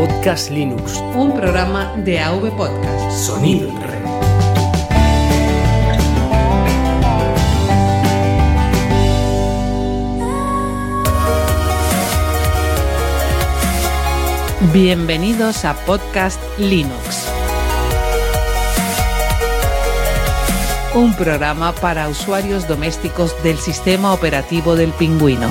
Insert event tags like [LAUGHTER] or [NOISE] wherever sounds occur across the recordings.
Podcast Linux. Un programa de AV Podcast. Sonido en red. Bienvenidos a Podcast Linux. Un programa para usuarios domésticos del sistema operativo del pingüino.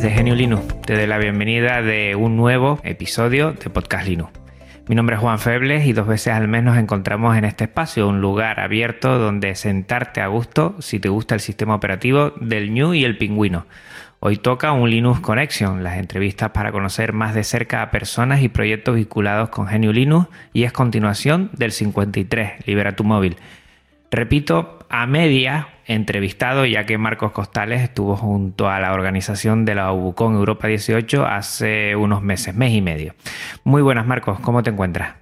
Buenas amantes de Genio Linux, te doy la bienvenida de un nuevo episodio de Podcast Linux. Mi nombre es Juan Febles y dos veces al mes nos encontramos en este espacio, un lugar abierto donde sentarte a gusto si te gusta el sistema operativo del New y el Pingüino. Hoy toca un Linux Connection, las entrevistas para conocer más de cerca a personas y proyectos vinculados con Genio Linux y es continuación del 53, Libera tu móvil. Repito, a media entrevistado, ya que Marcos Costales estuvo junto a la organización de la UBUCON Europa 18 hace unos meses, mes y medio. Muy buenas, Marcos, ¿cómo te encuentras?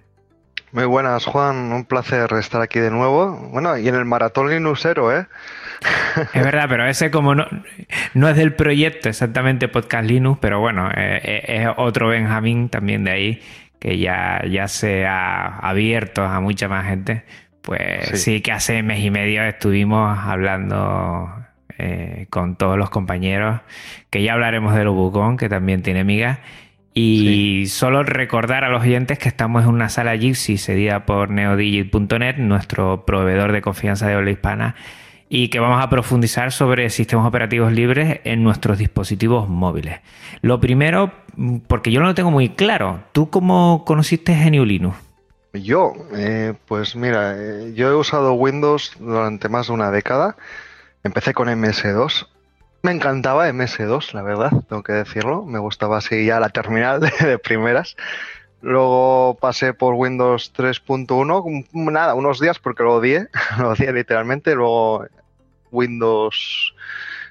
Muy buenas, Juan. Un placer estar aquí de nuevo. Bueno, y en el maratón Linuxero, ¿eh? Es verdad, pero ese como no, no es del proyecto exactamente Podcast Linux, pero bueno, eh, eh, es otro Benjamín también de ahí que ya, ya se ha abierto a mucha más gente. Pues sí. Sí. que hace mes y medio estuvimos hablando eh, con todos los compañeros, que ya hablaremos del Ubucon, que también tiene migas. Y solo recordar a los oyentes que estamos en una sala Gypsy cedida por neodigit.net, nuestro proveedor de confianza de habla hispana, y que vamos a profundizar sobre sistemas operativos libres en nuestros dispositivos móviles. Lo primero, porque yo no lo tengo muy claro, ¿tú cómo conociste GNU Linux? Yo, eh, pues mira, eh, yo he usado Windows durante más de una década. Empecé con MS2. Me encantaba MS2, la verdad, tengo que decirlo. Me gustaba así ya la terminal [LAUGHS] de, de primeras. Luego pasé por Windows 3.1, nada, unos días porque lo odié, [LAUGHS] lo odié literalmente. Luego Windows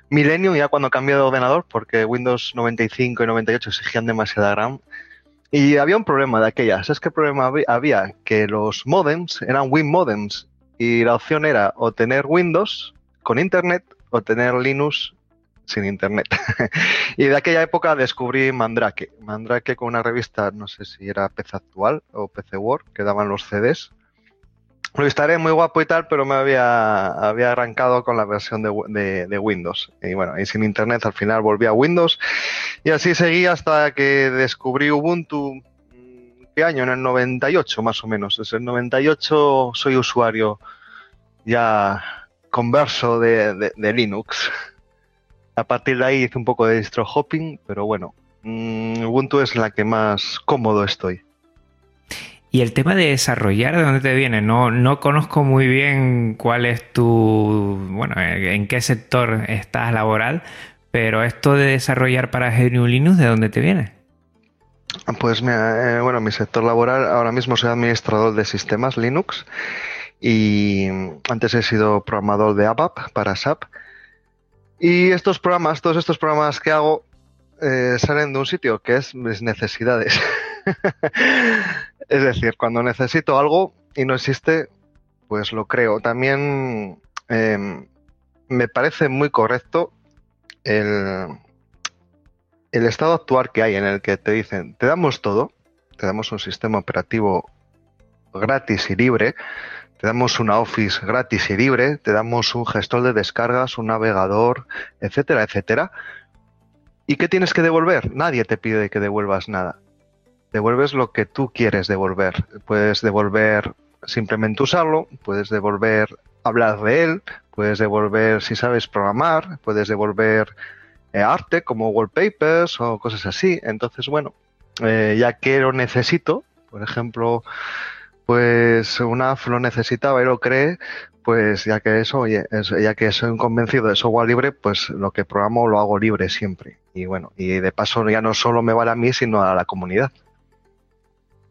Millennium, ya cuando cambié de ordenador, porque Windows 95 y 98 exigían demasiada RAM. Y había un problema de aquellas. Es que el problema había, que los modems eran Win modems y la opción era o tener Windows con Internet o tener Linux sin Internet. [LAUGHS] y de aquella época descubrí Mandrake. Mandrake con una revista, no sé si era PC Actual o PC World, que daban los CDs. Lo estaré muy guapo y tal, pero me había, había arrancado con la versión de, de, Windows. Y bueno, y sin internet al final volví a Windows. Y así seguí hasta que descubrí Ubuntu. ¿Qué año? En el 98 más o menos. Desde el 98 soy usuario ya converso de, de, Linux. A partir de ahí hice un poco de distro hopping, pero bueno, mmm, Ubuntu es la que más cómodo estoy. Y el tema de desarrollar, ¿de dónde te viene? No, no conozco muy bien cuál es tu, bueno, en qué sector estás laboral, pero esto de desarrollar para GNU Linux, ¿de dónde te viene? Pues mira, eh, bueno, mi sector laboral ahora mismo soy administrador de sistemas Linux y antes he sido programador de ABAP para SAP. Y estos programas, todos estos programas que hago, eh, salen de un sitio que es mis necesidades. [LAUGHS] es decir, cuando necesito algo y no existe, pues lo creo. También eh, me parece muy correcto el, el estado actual que hay en el que te dicen, te damos todo, te damos un sistema operativo gratis y libre, te damos una Office gratis y libre, te damos un gestor de descargas, un navegador, etcétera, etcétera. ¿Y qué tienes que devolver? Nadie te pide que devuelvas nada. Devuelves lo que tú quieres devolver. Puedes devolver simplemente usarlo, puedes devolver hablar de él, puedes devolver si sabes programar, puedes devolver eh, arte como wallpapers o cosas así. Entonces, bueno, eh, ya que lo necesito, por ejemplo, pues una app lo necesitaba y lo cree, pues ya que eso, ya que soy un convencido de software libre, pues lo que programo lo hago libre siempre. Y bueno, y de paso ya no solo me vale a mí, sino a la comunidad.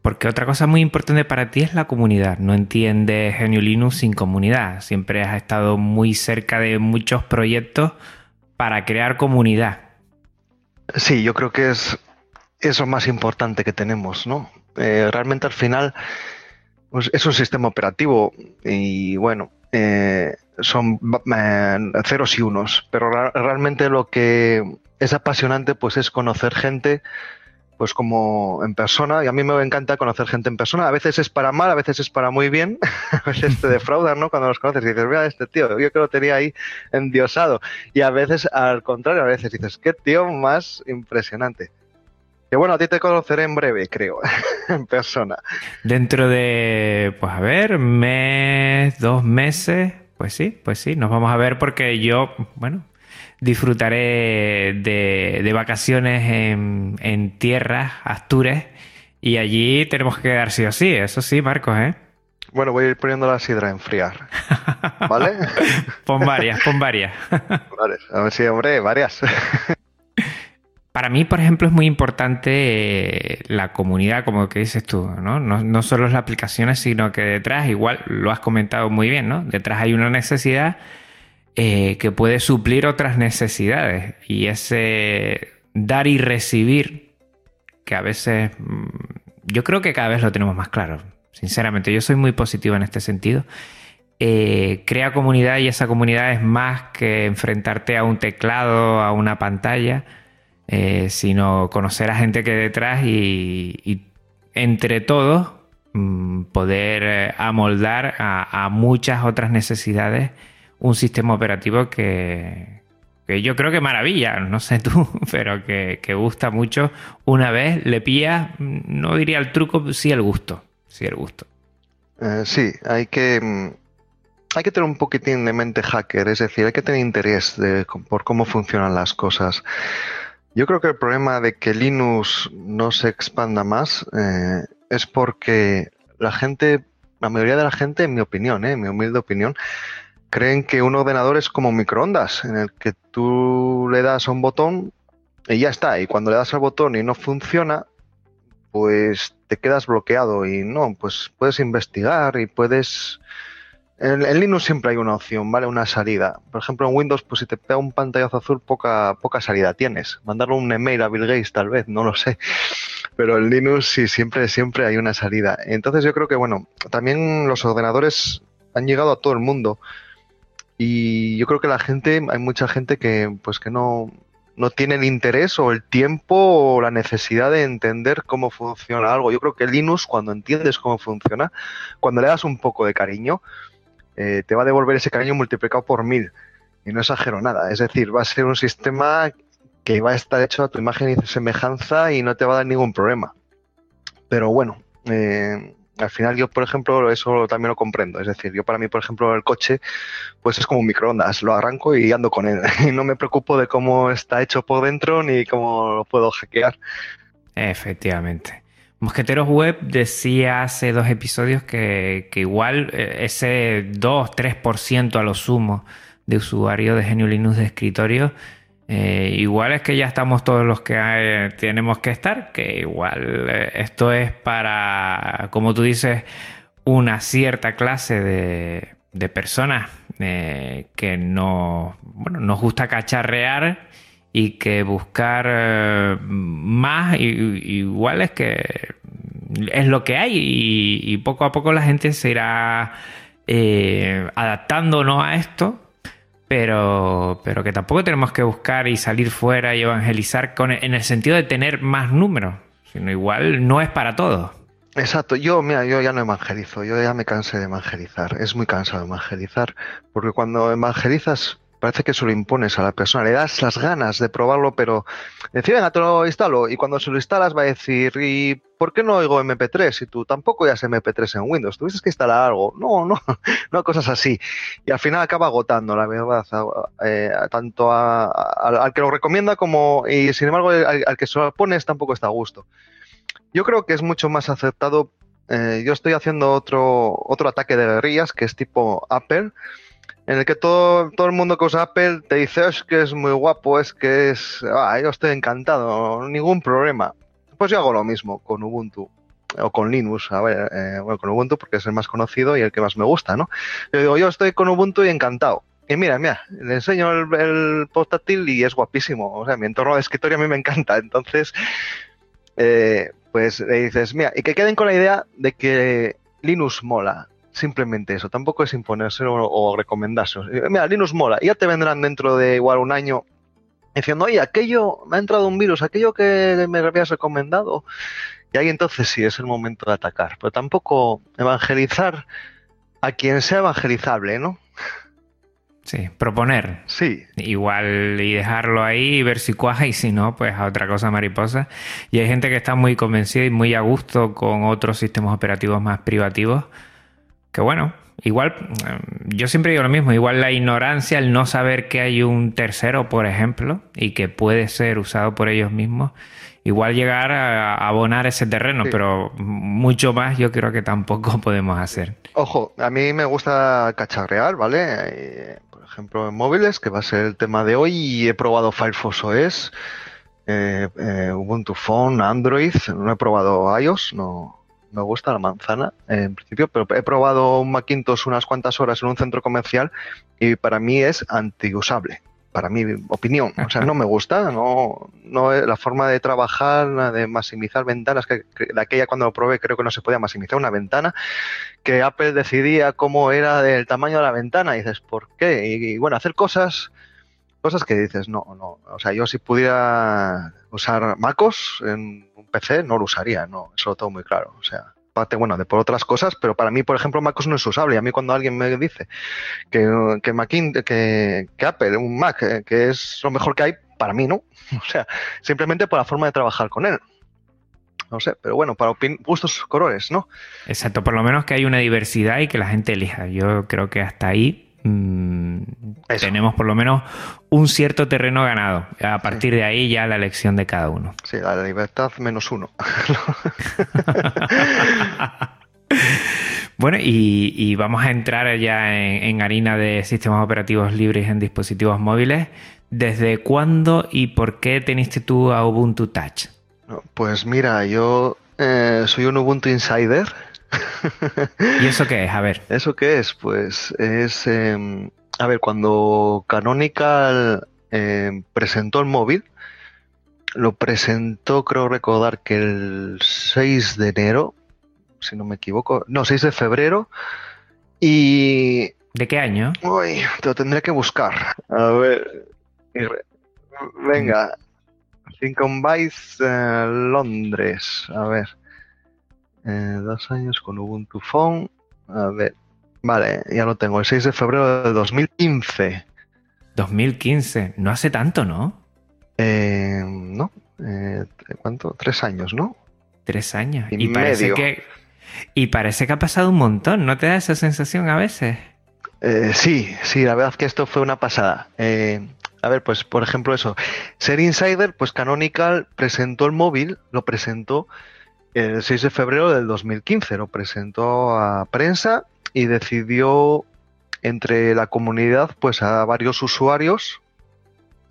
Porque otra cosa muy importante para ti es la comunidad. No entiendes Genio Linux sin comunidad. Siempre has estado muy cerca de muchos proyectos para crear comunidad. Sí, yo creo que es eso más importante que tenemos, ¿no? Eh, realmente al final pues, es un sistema operativo y bueno, eh, son eh, ceros y unos, pero realmente lo que es apasionante pues es conocer gente pues como en persona, y a mí me encanta conocer gente en persona, a veces es para mal, a veces es para muy bien, [LAUGHS] a veces te [LAUGHS] defraudan, ¿no? Cuando los conoces y dices, mira este tío, yo que lo tenía ahí endiosado, y a veces al contrario, a veces dices, qué tío más impresionante. Que bueno, a ti te conoceré en breve, creo, [LAUGHS] en persona. Dentro de, pues a ver, mes, dos meses, pues sí, pues sí, nos vamos a ver porque yo, bueno, disfrutaré de, vacaciones en, en tierras, Astures, y allí tenemos que quedar sí o sí, eso sí, Marcos, ¿eh? Bueno, voy a ir poniendo la sidra a enfriar. ¿Vale? [LAUGHS] pon varias, pon varias. [LAUGHS] vale, a ver si, hombre, varias. [LAUGHS] Para mí, por ejemplo, es muy importante eh, la comunidad, como que dices tú, ¿no? ¿no? No solo las aplicaciones, sino que detrás, igual lo has comentado muy bien, ¿no? Detrás hay una necesidad eh, que puede suplir otras necesidades. Y ese dar y recibir, que a veces mm, yo creo que cada vez lo tenemos más claro. Sinceramente, yo soy muy positivo en este sentido. Eh, crea comunidad y esa comunidad es más que enfrentarte a un teclado, a una pantalla, eh, sino conocer a gente que detrás y, entre todos mm, poder amoldar a muchas otras necesidades un sistema operativo que, yo creo que maravilla, no sé tú, [LAUGHS] pero que, gusta mucho. Una vez le pilla, no diría el truco, sí el gusto. Sí el gusto. Eh, sí, hay que, mm, hay que tener un poquitín de mente hacker, es decir, hay que tener interés por cómo funcionan las cosas. Yo creo que el problema de que Linux no se expanda más eh, es porque la gente, la mayoría de la gente, en mi opinión, eh, en mi humilde opinión, creen que un ordenador es como microondas, en el que tú le das a un botón y ya está. Y cuando le das al botón y no funciona, pues te quedas bloqueado y no, pues puedes investigar y puedes... En, Linux siempre hay una opción, ¿vale? Una salida. Por ejemplo, en Windows, pues si te pega un pantallazo azul, poca, poca salida tienes. Mandarle un email a Bill Gates, tal vez, no lo sé. Pero en Linux sí, siempre, siempre hay una salida. Entonces yo creo que, bueno, también los ordenadores han llegado a todo el mundo. Y yo creo que la gente, hay mucha gente que pues que no, no tiene el interés o el tiempo o la necesidad de entender cómo funciona algo. Yo creo que Linux, cuando entiendes cómo funciona, cuando le das un poco de cariño, eh, te va a devolver ese cariño multiplicado por mil. Y no exagero nada. Es decir, va a ser un sistema que va a estar hecho a tu imagen y semejanza y no te va a dar ningún problema. Pero bueno, eh, al final yo, por ejemplo, eso también lo comprendo. Es decir, yo para mí, por ejemplo, el coche, pues es como un microondas. Lo arranco y ando con él. [LAUGHS] Y no me preocupo de cómo está hecho por dentro ni cómo lo puedo hackear. Efectivamente. Mosqueteros Web decía hace dos episodios que, que igual eh, ese 2-3% a lo sumo de usuario de Genio Linux de escritorio eh, igual es que ya estamos todos los que eh, tenemos que estar, que igual eh, esto es para, como tú dices, una cierta clase de, personas que no, bueno, nos gusta cacharrear y que buscar más, igual es que es lo que hay y, poco a poco la gente se irá adaptando a esto pero, pero que tampoco tenemos que buscar y salir fuera y evangelizar con, en el sentido de tener más números, sino igual no es para todos. Exacto, yo, mira, yo ya no evangelizo, yo ya me cansé de evangelizar, es muy cansado evangelizar, porque cuando evangelizas parece que se lo impones a la persona, le das las ganas de probarlo, pero decir, venga, te lo instalo, y cuando se lo instalas va a decir, ¿y por qué no oigo MP3? Si tú tampoco ya MP3 en Windows, tuviste que instalar algo. No, no, [LAUGHS] no, cosas así. Y al final acaba agotando, la verdad, eh, tanto al que lo recomienda como, y sin embargo, al, que se lo pones tampoco está a gusto. Yo creo que es mucho más aceptado eh, yo estoy haciendo otro, otro ataque de guerrillas que es tipo Apple, en el que todo, todo el mundo que usa Apple te dice, es que es muy guapo, es que es... Ah, yo estoy encantado, ningún problema. Pues yo hago lo mismo con Ubuntu o con Linux, a ver, eh, bueno, con Ubuntu porque es el más conocido y el que más me gusta, ¿no? Yo digo, yo estoy con Ubuntu y encantado. Y mira, mira, le enseño el, portátil y es guapísimo. O sea, mi entorno de escritorio a mí me encanta. Entonces, eh, pues le dices, mira, y que queden con la idea de que Linux mola. Simplemente eso, tampoco es imponérselo o, recomendárselo. Mira, Linux mola, ya te vendrán dentro de igual un año diciendo, oye, aquello, me ha entrado un virus, aquello que me habías recomendado. Y ahí entonces sí es el momento de atacar. Pero tampoco evangelizar a quien sea evangelizable, ¿no? Sí, proponer. Sí. Igual y dejarlo ahí y ver si cuaja y si no, pues a otra cosa mariposa. Y hay gente que está muy convencida y muy a gusto con otros sistemas operativos más privativos. Que bueno, igual, yo siempre digo lo mismo, igual la ignorancia, el no saber que hay un tercero, por ejemplo, y que puede ser usado por ellos mismos, igual llegar a abonar ese terreno, pero mucho más yo creo que tampoco [LAUGHS] podemos hacer. Ojo, a mí me gusta cacharrear, ¿vale? Eh, ejemplo, en móviles, que va a ser el tema de hoy, y he probado Firefox OS, eh, eh, Ubuntu Phone, Android, no he probado iOS, no me gusta la manzana en principio, pero he probado un Macintosh unas cuantas horas en un centro comercial y para mí es antiusable para mi opinión. O sea, no me gusta, [LAUGHS] no, no la forma de trabajar, de maximizar ventanas, que, de aquella cuando lo probé creo que no se podía maximizar una ventana, que Apple decidía cómo era el tamaño de la ventana, y dices, ¿por qué? Y, bueno, hacer cosas, cosas que dices, no, no, o sea, yo si pudiera usar MacOS en un PC no lo usaría, no, eso lo tengo muy claro, o sea, bueno, de por otras cosas, pero para mí, por ejemplo, MacOS no es usable. Y a mí cuando alguien me dice que, que, que, Apple, un Mac, eh, que es lo mejor que hay, para mí no. [LAUGHS] O sea, simplemente por la forma de trabajar con él. No sé, pero bueno, para gustos colores, ¿no? Exacto, por lo menos que hay una diversidad y que la gente elija. Yo creo que hasta ahí Mm, tenemos por lo menos un cierto terreno ganado. A partir de ahí ya la elección de cada uno. Sí, la libertad menos uno. [LAUGHS] bueno, y, vamos a entrar ya en, harina de sistemas operativos libres en dispositivos móviles. ¿Desde cuándo y por qué teniste tú a Ubuntu Touch? Pues mira, yo eh, soy un Ubuntu Insider [LAUGHS] ¿Y eso qué es? A ver. ¿Eso qué es? Pues es. Em, a ver, cuando Canonical em, presentó el móvil, lo presentó, creo recordar que el 6 de enero, si no me equivoco. No, 6 de febrero. Y. ¿De qué año? Uy, te lo tendré que buscar. A ver. Venga. Cinco Bytes eh, Londres. A ver. Eh, dos años con Ubuntu Phone. A ver. Vale, ya lo tengo. El 6 de febrero de 2015. 2015. No hace tanto, ¿no? Eh, no. Eh, ¿Cuánto? Tres años, ¿no? Tres años. Y, parece que. Y parece que ha pasado un montón. ¿No te da esa sensación a veces? sí, sí, la verdad es que esto fue una pasada. a ver, pues por ejemplo eso. Ser Insider, pues Canonical presentó el móvil, lo presentó el 6 de febrero del 2015 lo presentó a prensa y decidió entre la comunidad, pues a varios usuarios,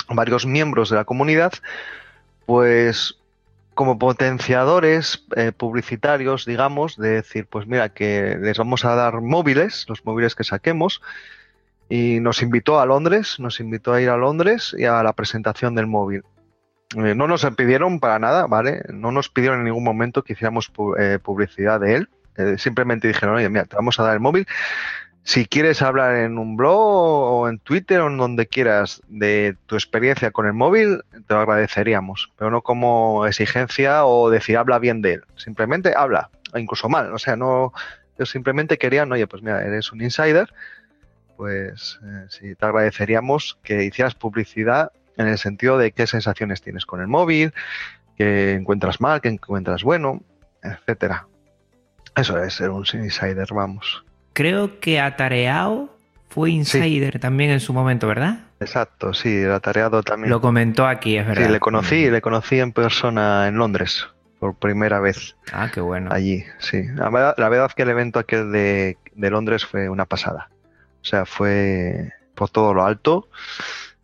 varios miembros de la comunidad, pues como potenciadores eh, publicitarios, digamos, de decir, pues mira, que les vamos a dar móviles, los móviles que saquemos, y nos invitó a Londres, nos invitó a ir a Londres y a la presentación del móvil. Eh, no nos pidieron para nada, ¿vale? No nos pidieron en ningún momento que hiciéramos eh, publicidad de él. Eh, simplemente dijeron, oye, mira, te vamos a dar el móvil. Si quieres hablar en un blog o en Twitter o en donde quieras de tu experiencia con el móvil, te lo agradeceríamos. Pero no como exigencia o decir habla bien de él. Simplemente habla, incluso mal. O sea, no. Yo simplemente querían, oye, pues mira, eres un insider, pues si te agradeceríamos que hicieras publicidad en el sentido de qué sensaciones tienes con el móvil, qué encuentras mal, qué encuentras bueno, etcétera. Eso es ser un insider, vamos. Creo que Atareado fue insider también en su momento, ¿verdad? Exacto, sí, Atareado también. Lo comentó aquí, es verdad. Sí, le conocí, le conocí en persona en Londres. por primera vez. Ah, qué bueno. Allí, sí. La verdad, la verdad que el evento aquel de, de Londres fue una pasada. O sea, fue por todo lo alto,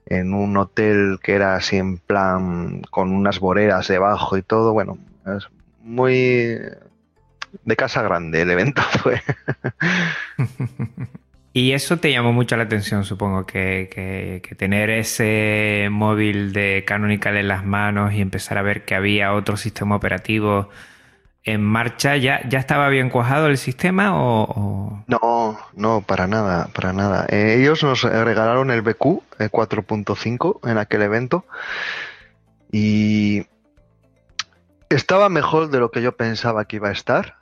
en un hotel que era así en plan con unas boreras debajo y todo. Bueno, es muy de casa grande el evento [LAUGHS] fue. [LAUGHS] Y eso te llamó mucho la atención, supongo, que, que, que, tener ese móvil de Canonical en las manos y empezar a ver que había otro sistema operativo en marcha. ¿Ya, ya estaba bien cuajado el sistema o. No, no, para nada, para nada. Eh, ellos nos regalaron el BQ 4.5 en aquel evento y estaba mejor de lo que yo pensaba que iba a estar.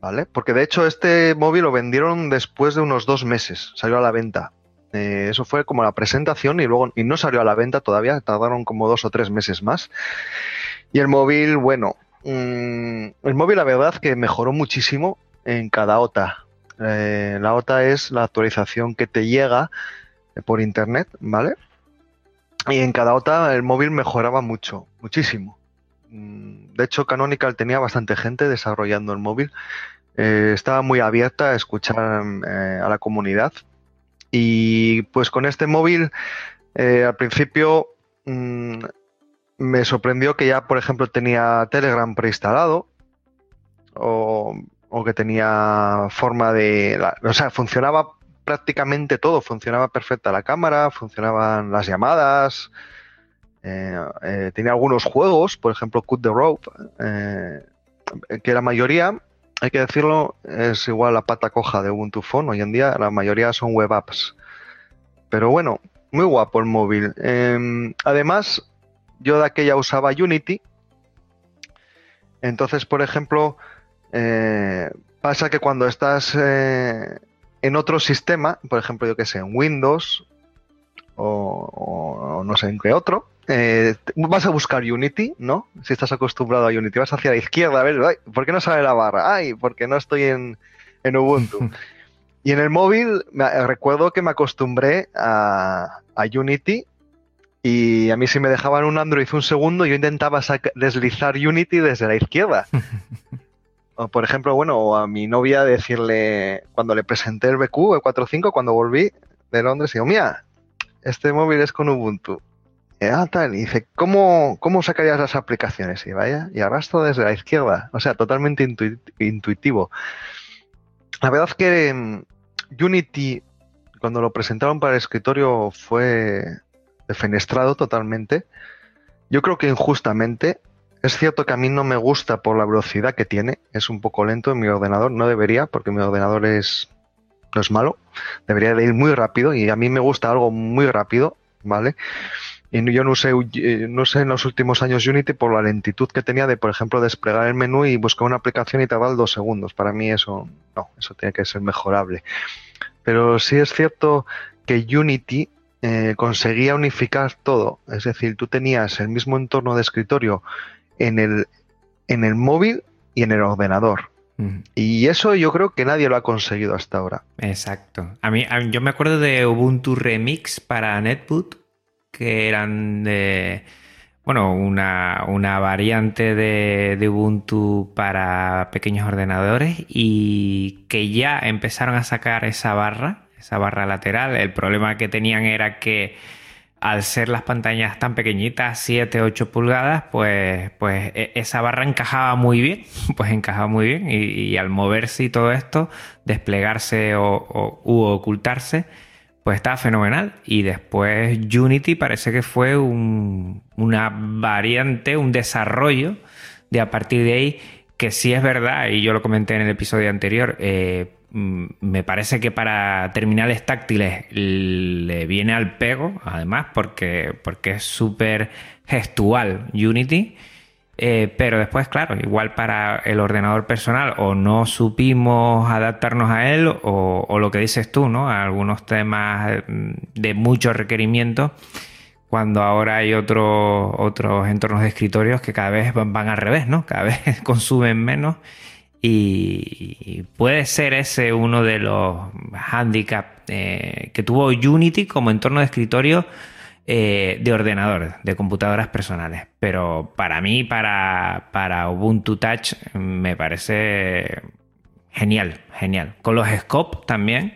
¿Vale? Porque de hecho este móvil lo vendieron después de unos dos meses, salió a la venta. Eh, eso fue como la presentación y luego y no salió a la venta todavía, tardaron como dos o tres meses más. Y el móvil, bueno, mmm, el móvil la verdad que mejoró muchísimo en cada OTA. Eh, la OTA es la actualización que te llega por internet, ¿vale? Y en cada OTA el móvil mejoraba mucho, muchísimo. Mm, de hecho, Canonical tenía bastante gente desarrollando el móvil. Eh, estaba muy abierta a escuchar eh, a la comunidad. Y pues con este móvil, eh, al principio mmm, me sorprendió que ya, por ejemplo, tenía Telegram preinstalado. O, o que tenía forma de. La, o sea, funcionaba prácticamente todo. Funcionaba perfecta la cámara, funcionaban las llamadas. Eh, eh, tenía algunos juegos, por ejemplo, Cut the Rope, eh, que la mayoría, hay que decirlo, es igual la pata coja de Ubuntu Phone. Hoy en día la mayoría son web apps. Pero bueno, muy guapo el móvil. Eh, además, yo de aquella usaba Unity. Entonces, por ejemplo, eh, pasa que cuando estás eh, en otro sistema, por ejemplo, yo que sé, en Windows o, o, o no sé en qué otro, eh, vas a buscar Unity, ¿no? Si estás acostumbrado a Unity, vas hacia la izquierda, a ver, ay, ¿por qué no sale la barra? Ay, porque no estoy en, en Ubuntu. [LAUGHS] y en el móvil me, recuerdo que me acostumbré a, a, Unity y a mí si me dejaban un Android un segundo, yo intentaba deslizar Unity desde la izquierda. [LAUGHS] o por ejemplo, bueno, a mi novia decirle, cuando le presenté el BQ, el 4.5, cuando volví de Londres, digo, mira, este móvil es con Ubuntu. Ah, tal, y dice, ¿cómo, ¿cómo sacarías las aplicaciones? Y vaya, y arrastro desde la izquierda, o sea, totalmente intu intuitivo. La verdad es que um, Unity, cuando lo presentaron para el escritorio, fue defenestrado totalmente. Yo creo que injustamente. Es cierto que a mí no me gusta por la velocidad que tiene, es un poco lento en mi ordenador, no debería, porque mi ordenador es, no es malo, debería de ir muy rápido y a mí me gusta algo muy rápido, ¿vale? Y yo no sé, no sé en los últimos años Unity por la lentitud que tenía de, por ejemplo, desplegar el menú y buscar una aplicación y tardar dos segundos. Para mí eso no, eso tiene que ser mejorable. Pero sí es cierto que Unity eh, conseguía unificar todo. Es decir, tú tenías el mismo entorno de escritorio en el, en el móvil y en el ordenador. Y eso yo creo que nadie lo ha conseguido hasta ahora. Exacto. A mí, a mí yo me acuerdo de Ubuntu Remix para Netboot que eran de, bueno, una, una variante de, de, Ubuntu para pequeños ordenadores y que ya empezaron a sacar esa barra, esa barra lateral. El problema que tenían era que al ser las pantallas tan pequeñitas, 7, 8 pulgadas, pues, pues esa barra encajaba muy bien, [LAUGHS] pues encajaba muy bien y, al moverse y todo esto, desplegarse o, u ocultarse, pues estaba fenomenal. Y después Unity parece que fue un, una variante, un desarrollo de a partir de ahí, que sí es verdad, y yo lo comenté en el episodio anterior, eh, me parece que para terminales táctiles le viene al pego, además, porque, porque es súper gestual Unity. Eh, pero después, claro, igual para el ordenador personal o no supimos adaptarnos a él o, lo que dices tú, ¿no? A algunos temas de mucho requerimiento cuando ahora hay otro, otros entornos de escritorios que cada vez van, van al revés, ¿no? Cada vez [LAUGHS] consumen menos y puede ser ese uno de los handicaps eh, que tuvo Unity como entorno de escritorio eh, de ordenadores, de computadoras personales. Pero para mí, para, para Ubuntu Touch, me parece genial, genial. Con los Scope también,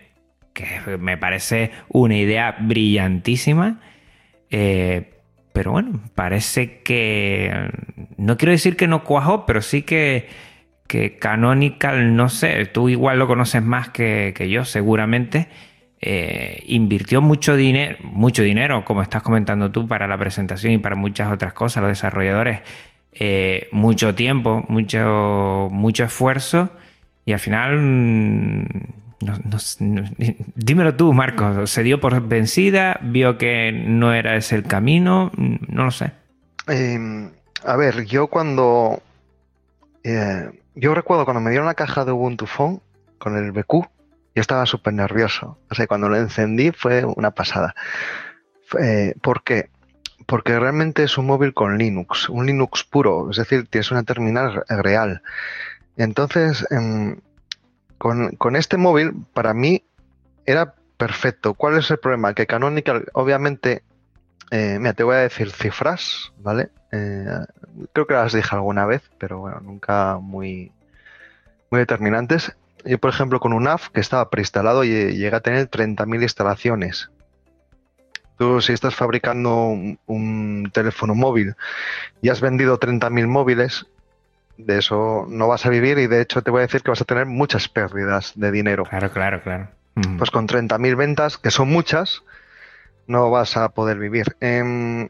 que me parece una idea brillantísima. Eh, pero bueno, parece que. No quiero decir que no cuajó, pero sí que, que Canonical, no sé, tú igual lo conoces más que, yo, seguramente eh, invirtió mucho dinero, mucho dinero, como estás comentando tú, para la presentación y para muchas otras cosas, los desarrolladores, eh, mucho tiempo, mucho, mucho esfuerzo, y al final, mm, dímelo tú, Marcos, ¿se dio por vencida? ¿Vio que no era ese el camino? Mm, no lo sé. Em, a ver, yo cuando... Eh, yo recuerdo cuando me dieron la caja de Ubuntu Phone con el BQ, yo estaba súper nervioso. O sea, cuando lo encendí fue una pasada. Eh, ¿Por qué? Porque realmente es un móvil con Linux, un Linux puro, es decir, tienes una terminal real. Entonces, em, con, este móvil, para mí, era perfecto. ¿Cuál es el problema? Que Canonical, obviamente, eh, mira, te voy a decir cifras, ¿vale? Eh, creo que las dije alguna vez, pero bueno, nunca muy, muy determinantes. Yo, por ejemplo, con un AF que estaba preinstalado y llega a tener 30.000 instalaciones. Tú, si estás fabricando un, teléfono móvil y has vendido 30.000 móviles, de eso no vas a vivir y de hecho te voy a decir que vas a tener muchas pérdidas de dinero. Claro, claro, claro. Pues con 30.000 ventas, que son muchas, no vas a poder vivir. Em,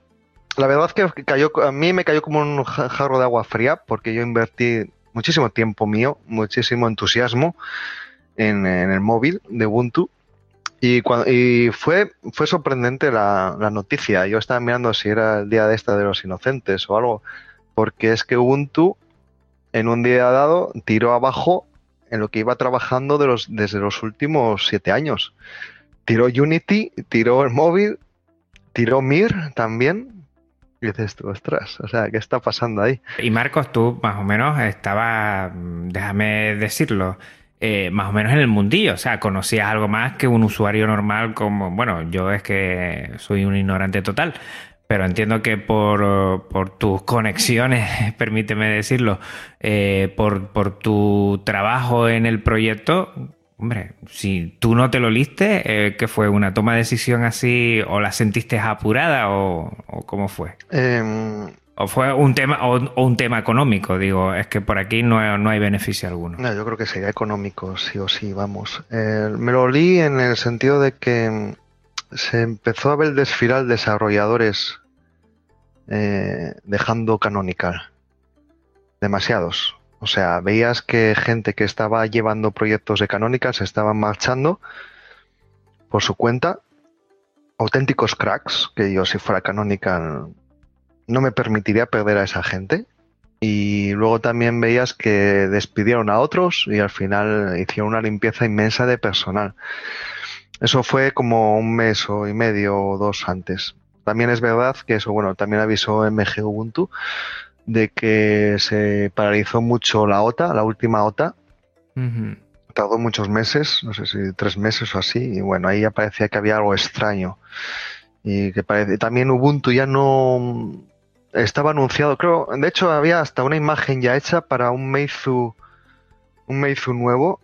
la verdad es que cayó, a mí me cayó como un jarro de agua fría porque yo invertí muchísimo tiempo mío, muchísimo entusiasmo en, el móvil de Ubuntu. Y, y fue, fue sorprendente la, noticia. Yo estaba mirando si era el día de esta de los inocentes o algo, porque es que Ubuntu en un día dado tiró abajo en lo que iba trabajando de los, desde los últimos siete años. Tiró Unity, tiró el móvil, tiró Mir también, y dices tú, ostras, o sea, ¿qué está pasando ahí? Y Marcos, tú más o menos estaba, déjame decirlo, eh, más o menos en el mundillo, o sea, conocías algo más que un usuario normal como, bueno, yo es que soy un ignorante total, pero entiendo que por, por tus conexiones, [LAUGHS] permíteme decirlo, eh, por, por tu trabajo en el proyecto, Hombre, si tú no te lo liste, eh, ¿qué fue? ¿Una toma de decisión así o la sentiste apurada o, cómo fue? Em, ¿O fue un tema o, un tema económico? Digo, es que por aquí no, hay beneficio alguno. No, yo creo que sería económico, sí o sí, vamos. Eh, me lo leí en el sentido de que se empezó a ver desfilar desarrolladores eh, dejando Canonical. Demasiados. O sea, veías que gente que estaba llevando proyectos de Canonical se estaban marchando por su cuenta. Auténticos cracks, que yo si fuera Canonical no me permitiría perder a esa gente. Y luego también veías que despidieron a otros y al final hicieron una limpieza inmensa de personal. Eso fue como un mes o y medio o dos antes. También es verdad que eso, bueno, también avisó MG Ubuntu de que se paralizó mucho la OTA, la última OTA. Tardó muchos meses, no sé si tres meses o así, y bueno, ahí ya parecía que había algo extraño. Y que parece, también Ubuntu ya no estaba anunciado, creo, de hecho había hasta una imagen ya hecha para un Meizu, un Meizu nuevo,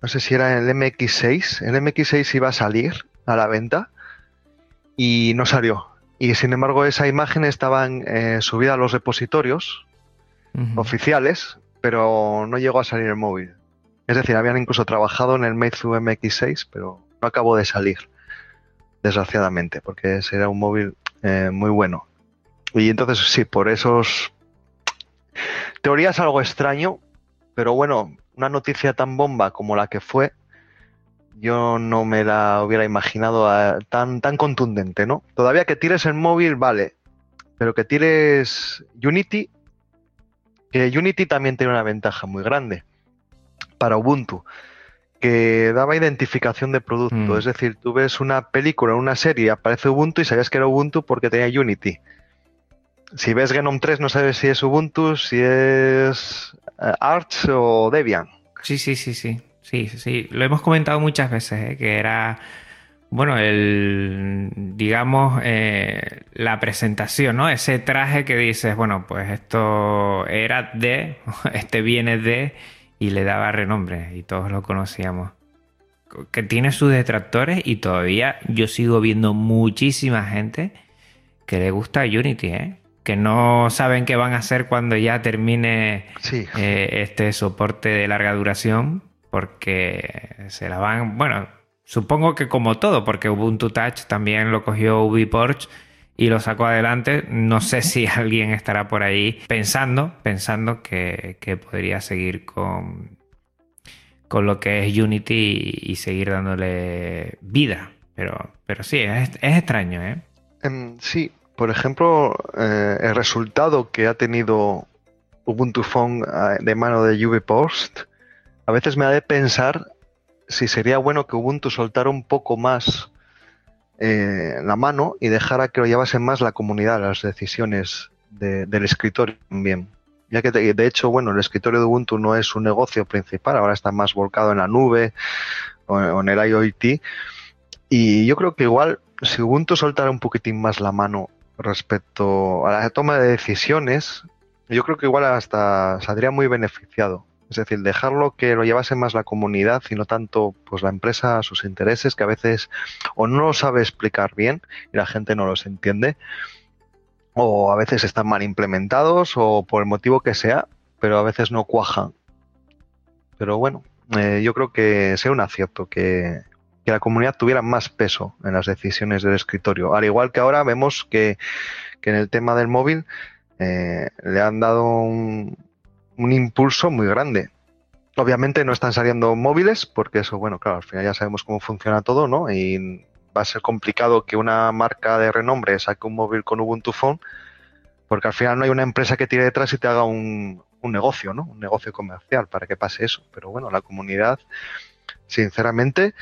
no sé si era el MX6, el MX6 iba a salir a la venta y no salió. Y sin embargo, esa imagen estaba eh, subida a los repositorios oficiales, pero no llegó a salir el móvil. Es decir, habían incluso trabajado en el Meizu MX6, pero no acabó de salir, desgraciadamente, porque ese era un móvil eh, muy bueno. Y entonces, sí, por esos. Teorías algo extraño, pero bueno, una noticia tan bomba como la que fue, yo no me la hubiera imaginado ah, tan, tan contundente, ¿no? Todavía que tires el móvil, vale, pero que tires Unity, que Unity también tiene una ventaja muy grande para Ubuntu, que daba identificación de producto, mm. es decir, tú ves una película, una serie, aparece Ubuntu y sabías que era Ubuntu porque tenía Unity. Si ves Genome 3 no sabes si es Ubuntu, si es eh, Arch o Debian. Sí, sí, sí, sí. Sí, sí, lo hemos comentado muchas veces, ¿eh? que era bueno, el, digamos, eh, la presentación, ¿no? Ese traje que dices, bueno, pues esto era de, [LAUGHS] este viene de, y le daba renombre, y todos lo conocíamos. Que tiene sus detractores, y todavía yo sigo viendo muchísima gente que le gusta Unity, ¿eh? Que no saben qué van a hacer cuando ya termine eh, este soporte de larga duración, porque se la van, bueno, Supongo que como todo, porque Ubuntu Touch también lo cogió UbiPorch y lo sacó adelante. No sé si [LAUGHS] alguien estará por ahí pensando, pensando que, podría seguir con, con lo que es Unity y, seguir dándole vida. Pero, pero sí, es, extraño, ¿eh? Em, sí, por ejemplo, eh, el resultado que ha tenido Ubuntu Phone eh, de mano de UbiPost a veces me ha de pensar si sería bueno que Ubuntu soltara un poco más eh, la mano y dejara que lo llevase más la comunidad, las decisiones del escritorio también. Ya que de, hecho, bueno, el escritorio de Ubuntu no es un negocio principal, ahora está más volcado en la nube o, en el IoT. Y yo creo que igual, si Ubuntu soltara un poquitín más la mano respecto a la toma de decisiones, yo creo que igual hasta saldría muy beneficiado. Es decir, dejarlo que lo llevase más la comunidad y no tanto pues la empresa sus intereses, que a veces o no lo sabe explicar bien y la gente no los entiende, o a veces están mal implementados o por el motivo que sea, pero a veces no cuajan. Pero bueno, eh, yo creo que sea un acierto que, la comunidad tuviera más peso en las decisiones del escritorio. Al igual que ahora vemos que, en el tema del móvil eh, le han dado un, un impulso muy grande. Obviamente no están saliendo móviles, porque eso, bueno, claro, al final ya sabemos cómo funciona todo, ¿no? Y va a ser complicado que una marca de renombre saque un móvil con Ubuntu Phone, porque al final no hay una empresa que tire detrás y te haga un, un negocio, ¿no? Un negocio comercial para que pase eso. Pero bueno, la comunidad, sinceramente,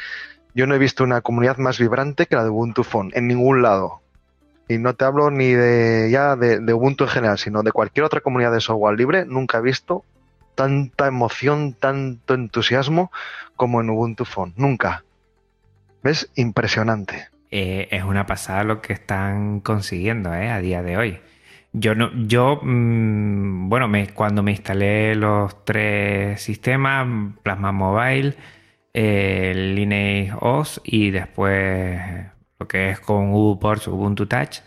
yo no he visto una comunidad más vibrante que la de Ubuntu Phone, en ningún lado. Y no te hablo ni de ya de, Ubuntu en general, sino de cualquier otra comunidad de software libre. Nunca he visto tanta emoción, tanto entusiasmo como en Ubuntu Phone. Nunca. ¿Ves? Impresionante. Eh, es una pasada lo que están consiguiendo ¿eh? a día de hoy. Yo no, yo mm, bueno, cuando me instalé los tres sistemas, Plasma Mobile, eh, Lineage OS y después lo que es con UBuntu Ubuntu Touch,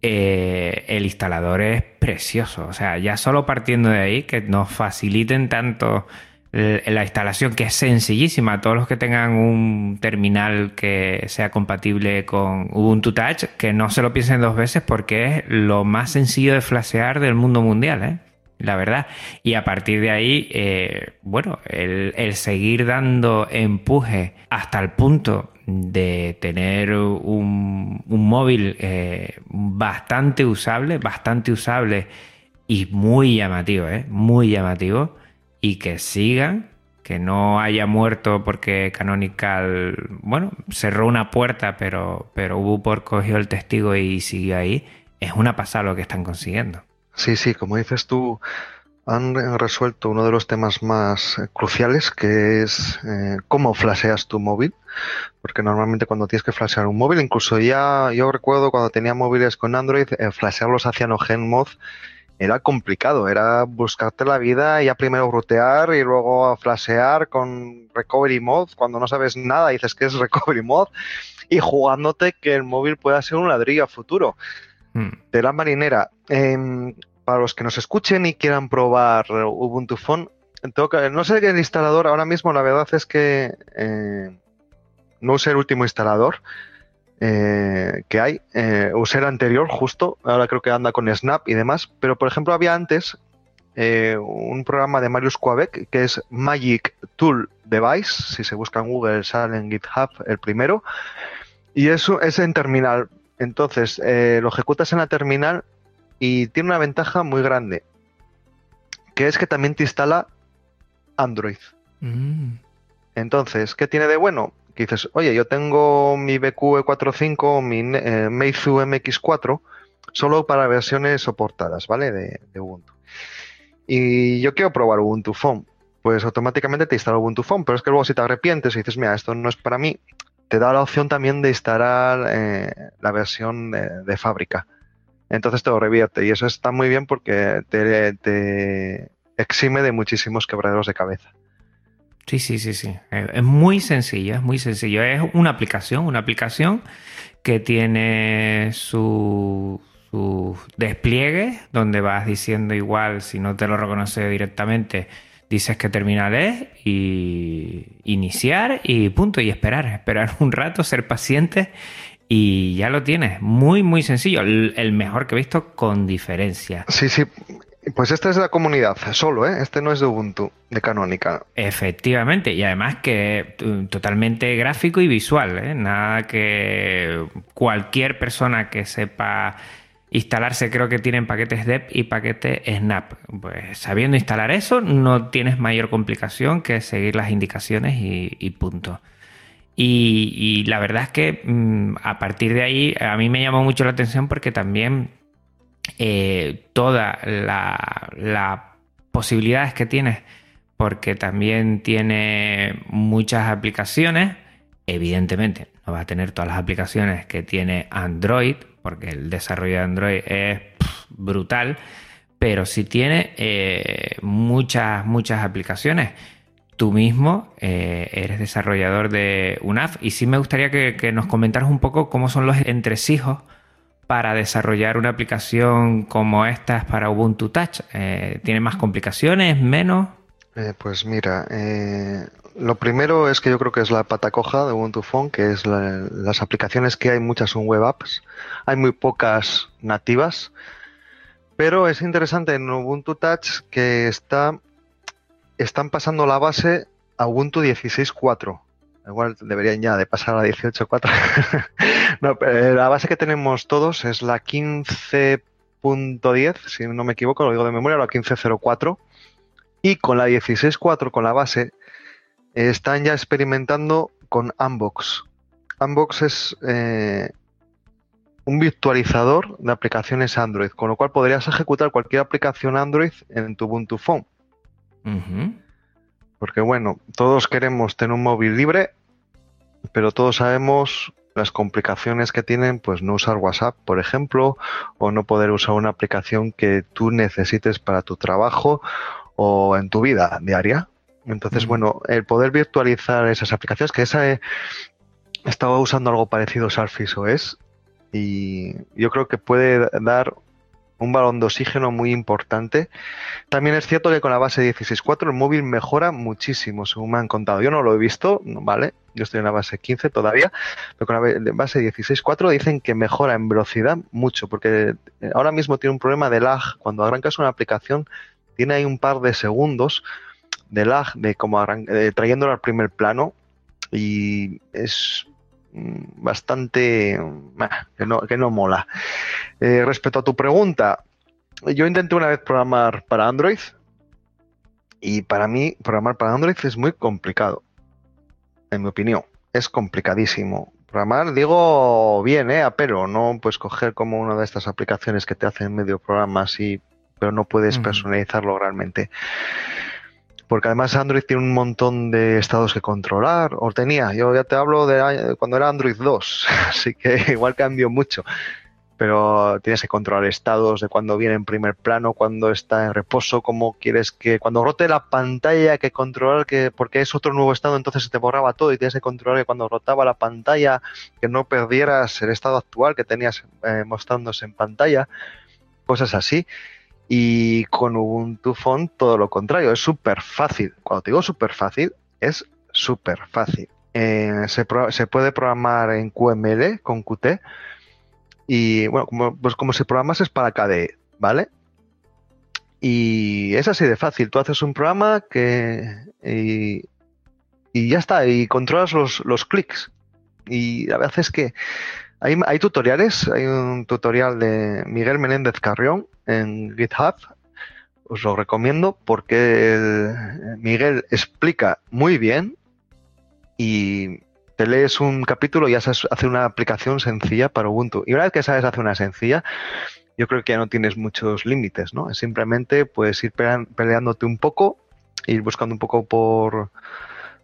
eh, el instalador es precioso. O sea, ya solo partiendo de ahí, que nos faciliten tanto la instalación, que es sencillísima. Todos los que tengan un terminal que sea compatible con Ubuntu Touch, que no se lo piensen dos veces porque es lo más sencillo de flashear del mundo mundial. ¿eh? la verdad. Y a partir de ahí, eh, bueno, el, seguir dando empuje hasta el punto de tener un, móvil eh, bastante usable, bastante usable y muy llamativo, ¿eh? Muy llamativo. Y que sigan, que no haya muerto porque Canonical, bueno, cerró una puerta, pero, pero por cogió el testigo y siguió ahí. Es una pasada lo que están consiguiendo. Sí, sí, como dices tú, han resuelto uno de los temas más eh, cruciales, que es eh, cómo flasheas tu móvil. Porque normalmente cuando tienes que flashear un móvil, incluso ya yo recuerdo cuando tenía móviles con Android, eh, flashearlos hacia no mod era complicado, era buscarte la vida y ya primero rutear y luego flashear con Recovery Mod cuando no sabes nada, dices que es Recovery Mod y jugándote que el móvil pueda ser un ladrillo a futuro. Hmm. De la marinera. Em, para los que nos escuchen y quieran probar Ubuntu Phone, no sé qué el instalador, ahora mismo la verdad es que eh, no usé el último instalador eh, que hay, eh, usé el anterior justo, ahora creo que anda con Snap y demás, pero por ejemplo había antes un programa de Marius Quabec que es Magic Tool Device, si se busca en Google sale en GitHub el primero, y eso es en terminal. Entonces, lo ejecutas en la terminal y tiene una ventaja muy grande, que es que también te instala Android. Mm. Entonces, ¿qué tiene de bueno? Que dices, oye, yo tengo mi BQ45 o mi eh, Meizu MX4 solo para versiones soportadas, ¿vale? De, de, Ubuntu. Y yo quiero probar Ubuntu Phone. Pues automáticamente te instala Ubuntu Phone, pero es que luego si te arrepientes y dices, mira, esto no es para mí, te da la opción también de instalar eh, la versión de, fábrica. Entonces te lo revierte y eso está muy bien porque te, exime de muchísimos quebraderos de cabeza. Sí, sí, sí, sí. Es muy sencillo, es muy sencillo. Es una aplicación, una aplicación que tiene su, su despliegue, donde vas diciendo igual, si no te lo reconoce directamente, dices que terminal es y iniciar y punto, y esperar, esperar un rato, ser paciente y ya lo tienes. Muy, muy sencillo. El, mejor que he visto con diferencia. Sí, sí. Pues este es de la comunidad, solo, ¿eh? Este no es de Ubuntu, de Canónica. Efectivamente, y además que totalmente gráfico y visual, ¿eh? Nada que cualquier persona que sepa Instalarse creo que tienen paquetes DEP y paquete Snap. Pues sabiendo instalar eso no tienes mayor complicación que seguir las indicaciones y, punto. Y, la verdad es que mm, a partir de ahí a mí me llamó mucho la atención porque también eh, todas las posibilidades que tienes, porque también tiene muchas aplicaciones, evidentemente no va a tener todas las aplicaciones que tiene Android, porque el desarrollo de Android es brutal, pero sí tiene eh, muchas, muchas aplicaciones. Tú mismo eh, eres desarrollador de UNAF y sí me gustaría que, nos comentaras un poco cómo son los entresijos para desarrollar una aplicación como esta para Ubuntu Touch. Eh, ¿Tiene más complicaciones, menos? pues mira, lo primero es que yo creo que es la pata coja de Ubuntu Phone, que es las aplicaciones que hay, muchas son web apps, hay muy pocas nativas, pero es interesante en Ubuntu Touch que está, están pasando la base a Ubuntu 16.4. Igual deberían ya de pasar a 18.4. [LAUGHS] no, la base que tenemos todos es la 15.10, si no me equivoco, lo digo de memoria, la 15.04. Y con la 16.4, con la base, están ya experimentando con Unbox. Unbox es eh, un virtualizador de aplicaciones Android, con lo cual podrías ejecutar cualquier aplicación Android en tu Ubuntu Phone. Porque bueno, todos queremos tener un móvil libre, pero todos sabemos las complicaciones que tienen, pues no usar WhatsApp, por ejemplo, o no poder usar una aplicación que tú necesites para tu trabajo o en tu vida diaria. Entonces, bueno, el poder virtualizar esas aplicaciones, que esa he estado usando algo parecido a Surface OS y yo creo que puede dar un balón de oxígeno muy importante. También es cierto que con la base 16.4 el móvil mejora muchísimo, según me han contado. Yo no lo he visto, ¿vale? Yo estoy en la base 15 todavía, pero con la base 16.4 dicen que mejora en velocidad mucho, porque ahora mismo tiene un problema de lag. Cuando arrancas una aplicación, tiene ahí un par de segundos de lag, de como trayéndolo al primer plano y es bastante que, no, que no mola. Eh, respecto a tu pregunta, yo intenté una vez programar para Android y para mí programar para Android es muy complicado, en mi opinión, es complicadísimo. Programar, digo bien, ¿eh? pero no puedes coger como una de estas aplicaciones que te hacen medio programa así, pero no puedes personalizarlo realmente porque además Android tiene un montón de estados que controlar, o tenía, yo ya te hablo de cuando era Android 2, [LAUGHS] así que igual cambió mucho, pero tienes que controlar estados de cuando viene en primer plano, cuando está en reposo, cómo quieres que cuando rote la pantalla que controlar que porque es otro nuevo estado, entonces se te borraba todo y tienes que controlar que cuando rotaba la pantalla que no perdieras el estado actual que tenías eh, mostrándose en pantalla, cosas así. Y con Ubuntu Phone todo lo contrario, es súper fácil. Cuando te digo súper fácil, es súper fácil. Eh, se, puede programar en QML con Qt y bueno, pues como si programas es para KDE, ¿vale? Y es así de fácil. Tú haces un programa que y, ya está, y controlas los, los clics. Y la verdad es que hay, hay, tutoriales, hay un tutorial de Miguel Menéndez Carrión en GitHub. Os lo recomiendo porque Miguel explica muy bien y te lees un capítulo y ya sabes hacer una aplicación sencilla para Ubuntu. Y una vez que sabes hacer una sencilla, yo creo que ya no tienes muchos límites, ¿no? Simplemente puedes ir peleándote un poco, ir buscando un poco por,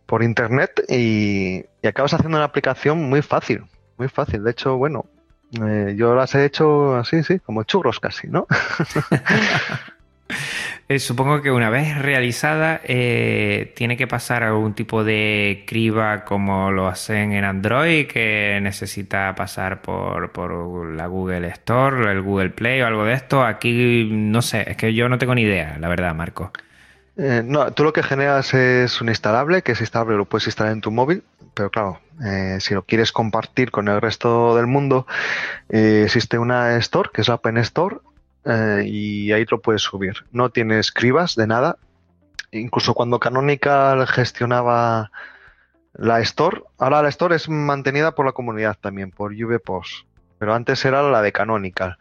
por internet y, acabas haciendo una aplicación muy fácil, muy fácil. De hecho, bueno, eh, yo las he hecho así, sí, como churros casi, ¿no? [LAUGHS] Eh, supongo que una vez realizada eh, tiene que pasar algún tipo de criba como lo hacen en Android que necesita pasar por, por, la Google Store, el Google Play o algo de esto. Aquí no sé, es que yo no tengo ni idea, la verdad, Marco. Eh, no, tú lo que generas es un instalable, que es instalable, lo puedes instalar en tu móvil, pero claro, si lo quieres compartir con el resto del mundo, existe una store, que es la Open Store, eh, y ahí lo puedes subir. No tiene escribas de nada. Incluso cuando Canonical gestionaba la Store, ahora la Store es mantenida por la comunidad también, por UVPOS, pero antes era la de Canonical.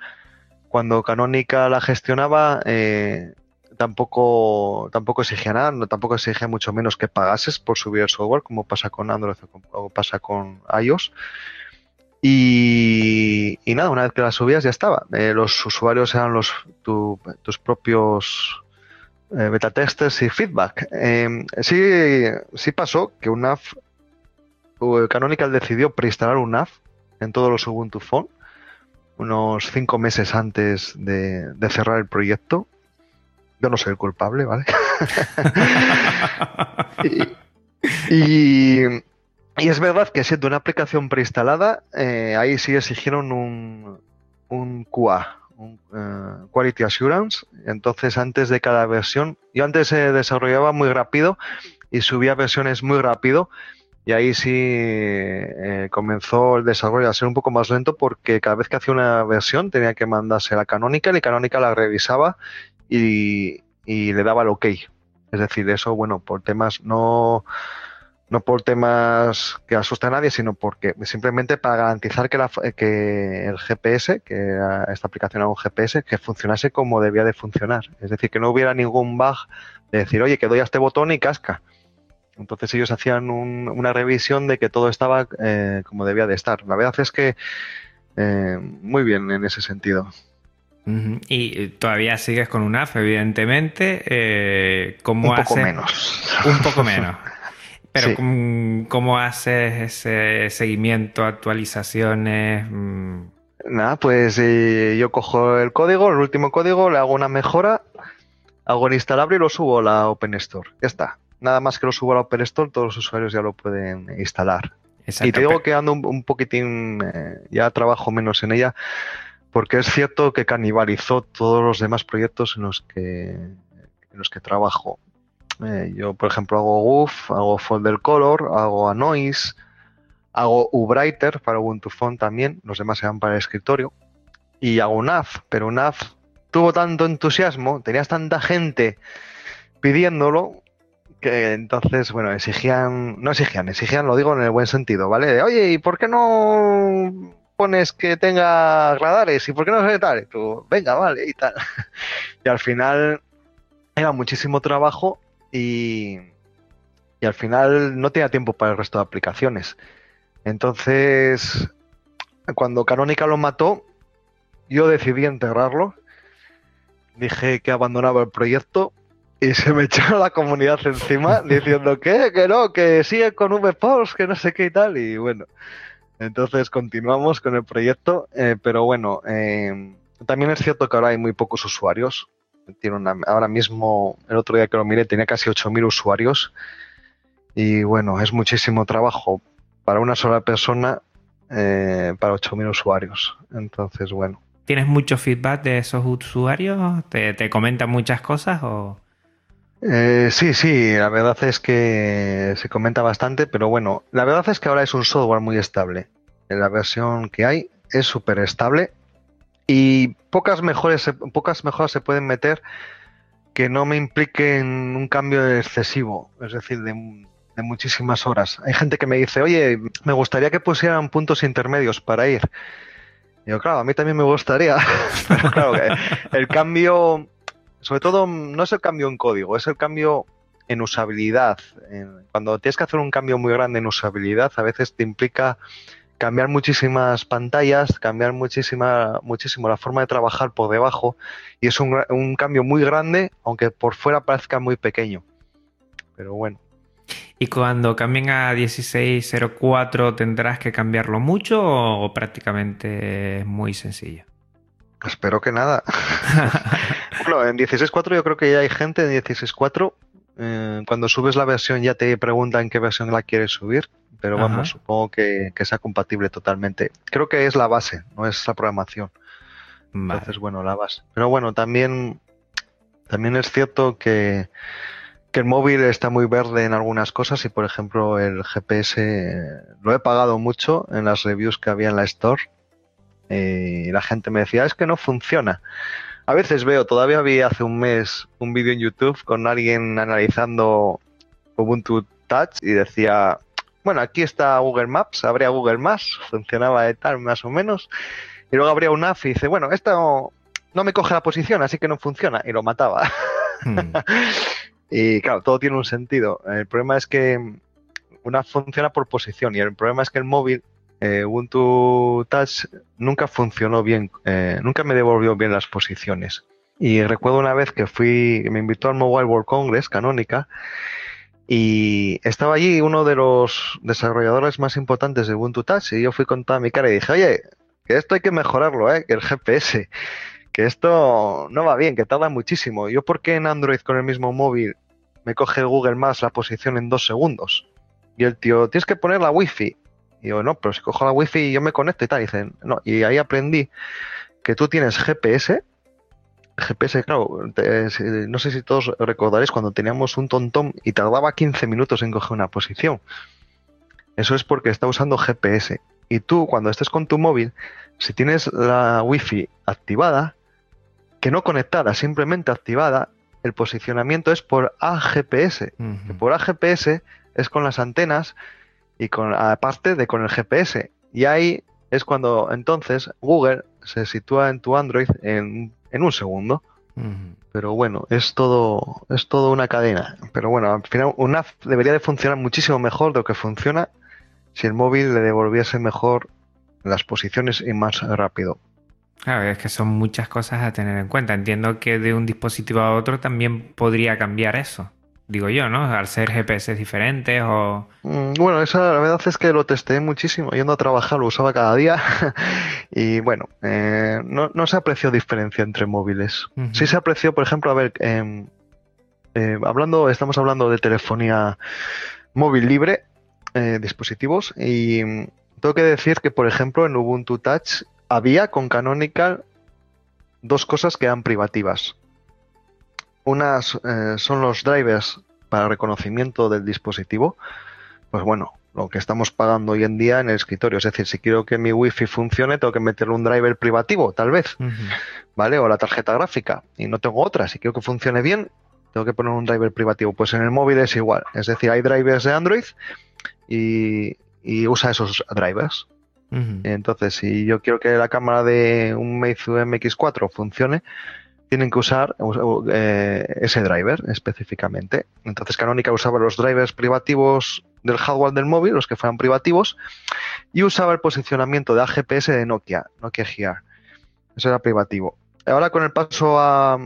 Cuando Canonical la gestionaba, eh, tampoco, tampoco exigía nada, tampoco exigía mucho menos que pagases por subir el software, como pasa con Android o pasa con iOS. Y, nada, una vez que la subías ya estaba. Eh, los usuarios eran los tus propios eh, beta testers y feedback. Em, sí, sí pasó que un NAV, Canonical decidió preinstalar un NAV en todos los Ubuntu Phone unos cinco meses antes de cerrar el proyecto. Yo no soy el culpable, ¿vale? [LAUGHS] [LAUGHS] y, y es verdad que siendo una aplicación preinstalada, eh, ahí sí exigieron un, un QA, un eh, Quality Assurance. Entonces, antes de cada versión, yo antes se desarrollaba muy rápido y subía versiones muy rápido. Y ahí sí eh, comenzó el desarrollo a ser un poco más lento porque cada vez que hacía una versión tenía que mandarse a Canonical y Canonical la revisaba y, y le daba el OK. Es decir, eso, bueno, por temas no no por temas que asuste a nadie, sino porque simplemente para garantizar que, la, que el GPS, que esta aplicación era un GPS, que funcionase como debía de funcionar. Es decir, que no hubiera ningún bug de decir, oye, que doy a este botón y casca. Entonces ellos hacían una revisión de que todo estaba eh, como debía de estar. La verdad es que eh, muy bien en ese sentido. Y todavía sigues con un AF, evidentemente. Eh, ¿cómo un poco menos. Un poco menos. [LAUGHS] Pero ¿cómo, haces ese seguimiento, actualizaciones? Mm. Nada, pues eh, yo cojo el código, el último código, le hago una mejora, hago el instalable y lo subo a la Open Store. Ya está. Nada más que lo subo a la Open Store, todos los usuarios ya lo pueden instalar. Y te digo que ando un, poquitín, eh, ya trabajo menos en ella, porque es cierto que canibalizó todos los demás proyectos en los que, en los que trabajo. Eh, yo, por ejemplo, hago GUF, hago Folder Color, hago a Noise, hago UBrighter para Ubuntu Font también, los demás se van para el escritorio, y hago NAV, pero NAV tuvo tanto entusiasmo, tenías tanta gente pidiéndolo, que entonces, bueno, exigían, no exigían, exigían, lo digo en el buen sentido, ¿vale? Oye, ¿y por qué no pones que tenga radares? ¿Y por qué no se tal? Y tú, venga, vale, y tal. [LAUGHS] Y al final era muchísimo trabajo y, al final no tenía tiempo para el resto de aplicaciones. Entonces, cuando Canónica lo mató, yo decidí enterrarlo. Dije que abandonaba el proyecto y se me [LAUGHS] echó la comunidad encima diciendo que, que no, que sigue con VPOS, que no sé qué y tal. Y bueno, entonces continuamos con el proyecto, eh, pero bueno, eh, también es cierto que ahora hay muy pocos usuarios tiene ahora mismo, el otro día que lo miré, tenía casi 8.000 usuarios. Y bueno, es muchísimo trabajo para una sola persona, eh, para 8.000 usuarios. Entonces, bueno. ¿Tienes mucho feedback de esos usuarios? ¿Te, comentan muchas cosas o...? Eh, sí, sí, la verdad es que se comenta bastante, pero bueno, la verdad es que ahora es un software muy estable. La versión que hay es súper estable y pocas, mejores, pocas mejoras se pueden meter que no me impliquen un cambio excesivo, es decir, de, muchísimas horas. Hay gente que me dice, oye, me gustaría que pusieran puntos intermedios para ir. Y yo, claro, a mí también me gustaría, [LAUGHS] pero claro, el cambio, sobre todo, no es el cambio en código, es el cambio en usabilidad. Cuando tienes que hacer un cambio muy grande en usabilidad, a veces te implica cambiar muchísimas pantallas, cambiar muchísima, muchísimo la forma de trabajar por debajo y es un, un cambio muy grande, aunque por fuera parezca muy pequeño. Pero bueno. ¿Y cuando cambien a 16.04 tendrás que cambiarlo mucho o prácticamente es muy sencillo? Espero que nada. [LAUGHS] bueno, en 16.4 yo creo que ya hay gente en 16.4. Eh, cuando subes la versión ya te preguntan qué versión la quieres subir, pero vamos, supongo que, sea compatible totalmente. Creo que es la base, no es la programación. Entonces, bueno, la base. Pero bueno, también, también es cierto que que el móvil está muy verde en algunas cosas y por ejemplo el GPS eh, lo he pagado mucho en las reviews que había en la store y la gente me decía es que no funciona. A veces veo, todavía vi hace un mes un vídeo en YouTube con alguien analizando Ubuntu Touch y decía, bueno, aquí está Google Maps, habría Google Maps, funcionaba de tal más o menos, y luego habría un app y dice, bueno, esto no me coge la posición, así que no funciona, y lo mataba. Hmm. [LAUGHS] Y claro, todo tiene un sentido. El problema es que una funciona por posición y el problema es que el móvil, eh, Ubuntu Touch, nunca funcionó bien, eh, nunca me devolvió bien las posiciones. Y recuerdo una vez que fui, me invitó al Mobile World Congress, Canónica, y estaba allí uno de los desarrolladores más importantes de Ubuntu Touch y yo fui con toda mi cara y dije, oye, que esto hay que mejorarlo, ¿eh? que el GPS que esto no va bien, que tarda muchísimo. Yo, ¿por qué en Android con el mismo móvil me coge Google Maps la posición en dos segundos? Y el tío, tienes que poner la wifi. Y yo, no, pero si cojo la wifi y yo me conecto y tal. Y dicen, no, y ahí aprendí que tú tienes GPS. GPS, claro, no sé si todos recordaréis cuando teníamos un tontón y tardaba 15 minutos en coger una posición. Eso es porque está usando GPS. Y tú, cuando estés con tu móvil, si tienes la wifi activada, que no conectada, simplemente activada, el posicionamiento es por AGPS. Por AGPS es con las antenas y con aparte de con el GPS. Y ahí es cuando entonces Google se sitúa en tu Android en, un segundo. Pero bueno, es todo, es todo una cadena. Pero bueno, al final una debería de funcionar muchísimo mejor de lo que funciona si el móvil le devolviese mejor las posiciones y más rápido. Claro, es que son muchas cosas a tener en cuenta. Entiendo que de un dispositivo a otro también podría cambiar eso. Digo yo, ¿no? Al ser GPS diferentes o... Mm, bueno, esa la verdad es que lo testé muchísimo. Yendo a trabajar lo usaba cada día. [LAUGHS] y bueno, eh, no, se apreció diferencia entre móviles. Sí se apreció, por ejemplo, a ver, em, eh, hablando, estamos hablando de telefonía móvil libre, eh, dispositivos, y mm, tengo que decir que, por ejemplo, en Ubuntu Touch había con Canonical dos cosas que eran privativas. Unas eh, son los drivers para reconocimiento del dispositivo. Pues bueno, lo que estamos pagando hoy en día en el escritorio. Es decir, si quiero que mi wifi funcione, tengo que meterle un driver privativo, tal vez. ¿Vale? O la tarjeta gráfica. Y no tengo otra. Si quiero que funcione bien, tengo que poner un driver privativo. Pues en el móvil es igual. Es decir, hay drivers de Android y, y usa esos drivers. Entonces, si yo quiero que la cámara de un Meizu MX4 funcione, tienen que usar eh, ese driver específicamente. Entonces, Canónica usaba los drivers privativos del hardware del móvil, los que fueran privativos, y usaba el posicionamiento de AGPS de Nokia, Nokia Gear. Eso era privativo. Ahora, con el paso a,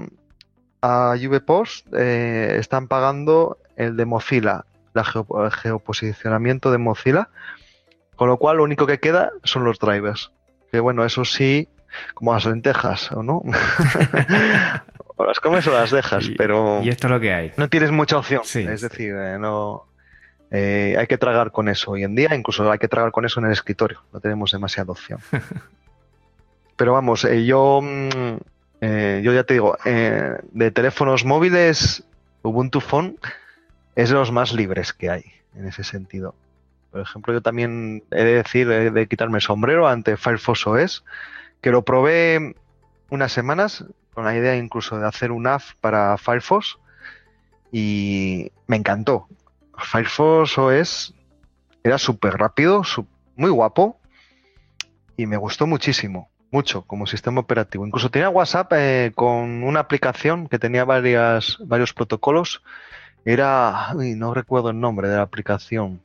a VPOS, eh, están pagando el de Mozilla, el geoposicionamiento de Mozilla con lo cual, lo único que queda son los drivers. Que bueno, eso sí, como las lentejas, ¿o no? [LAUGHS] o las comes o las dejas, pero. Y esto es lo que hay. No tienes mucha opción. es decir, eh, no. Eh, hay que tragar con eso hoy en día, incluso hay que tragar con eso en el escritorio. No tenemos demasiada opción. [LAUGHS] pero vamos, eh, yo. Mm, yo ya te digo, de teléfonos móviles, Ubuntu Phone es de los más libres que hay en ese sentido. Por ejemplo, yo también he de decir, he de quitarme el sombrero ante Firefox OS, que lo probé unas semanas con la idea incluso de hacer un app para Firefox y me encantó. Firefox OS era súper rápido, muy guapo y me gustó muchísimo, mucho como sistema operativo. Incluso tenía WhatsApp eh, con una aplicación que tenía varios protocolos. Era, no recuerdo el nombre de la aplicación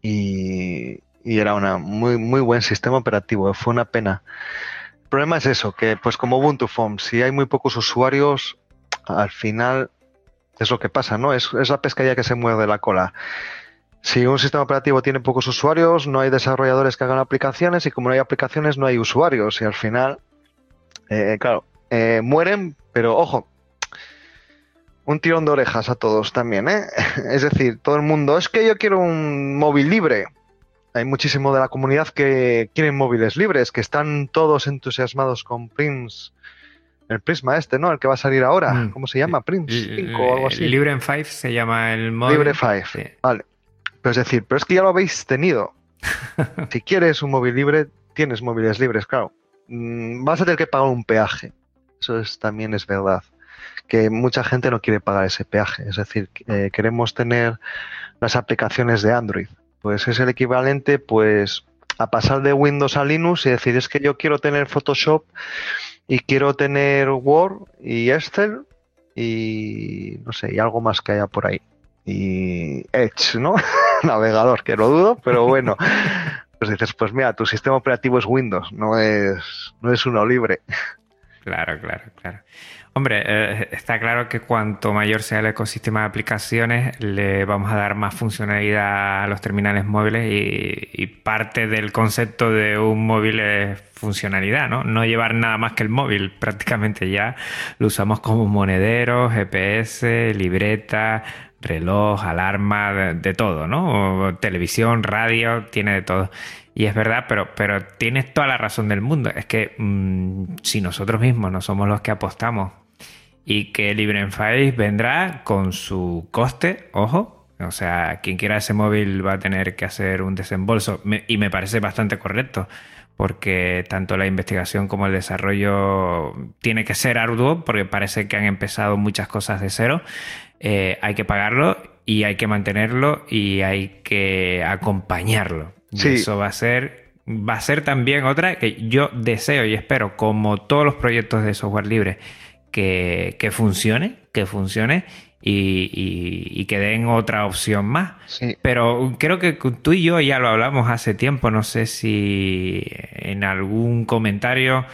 y, era un muy, muy buen sistema operativo. Fue una pena. El problema es eso, que pues como Ubuntu si hay muy pocos usuarios, al final Es lo que pasa, ¿no? Es, es la pescadilla que se mueve de la cola. Si un sistema operativo tiene pocos usuarios, no hay desarrolladores que hagan aplicaciones y como no hay aplicaciones, no hay usuarios. Y al final, eh, claro, eh, mueren, pero ojo, un tirón de orejas a todos también, ¿eh? [LAUGHS] Es decir, todo el mundo, es que yo quiero un móvil libre. Hay muchísimo de la comunidad que quieren móviles libres, que están todos entusiasmados con Prince, el Prisma este, ¿no? El que va a salir ahora. Mm. ¿Cómo se llama? Prince 5 o algo así. Libre en 5 se llama el móvil. Libre 5, vale. Pero es decir, pero es que ya lo habéis tenido. [LAUGHS] si quieres un móvil libre, tienes móviles libres, claro. Mm, vas a tener que pagar un peaje. Eso es, también es verdad. Que mucha gente no quiere pagar ese peaje. Es decir, eh, queremos tener las aplicaciones de Android. Pues es el equivalente, pues, a pasar de Windows a Linux y decir, es que yo quiero tener Photoshop y quiero tener Word y Excel y no sé, y algo más que haya por ahí. Y Edge, ¿no? [LAUGHS] Navegador, que lo dudo, pero bueno. [LAUGHS] Pues dices, pues mira, tu sistema operativo es Windows, no es, no es uno libre. Claro, claro, claro. Hombre, eh, está claro que cuanto mayor sea el ecosistema de aplicaciones, le vamos a dar más funcionalidad a los terminales móviles y, parte del concepto de un móvil es funcionalidad, ¿no? No llevar nada más que el móvil, [LAUGHS] prácticamente ya lo usamos como monedero, GPS, libreta, reloj, alarma, de, todo, ¿no? televisión, radio, tiene de todo. Y es verdad, pero, tienes toda la razón del mundo. Es que mm, si nosotros mismos no somos los que apostamos y que LibreFile vendrá con su coste, ojo. O sea, quien quiera ese móvil va a tener que hacer un desembolso y me parece bastante correcto porque tanto la investigación como el desarrollo tiene que ser arduo porque parece que han empezado muchas cosas de cero. Eh, hay que pagarlo y hay que mantenerlo y hay que acompañarlo. Y eso va a ser va a ser también otra que yo deseo y espero, como todos los proyectos de software libre, que, funcione, que funcione y, que den otra opción más. Pero creo que tú y yo ya lo hablamos hace tiempo, no sé si en algún comentario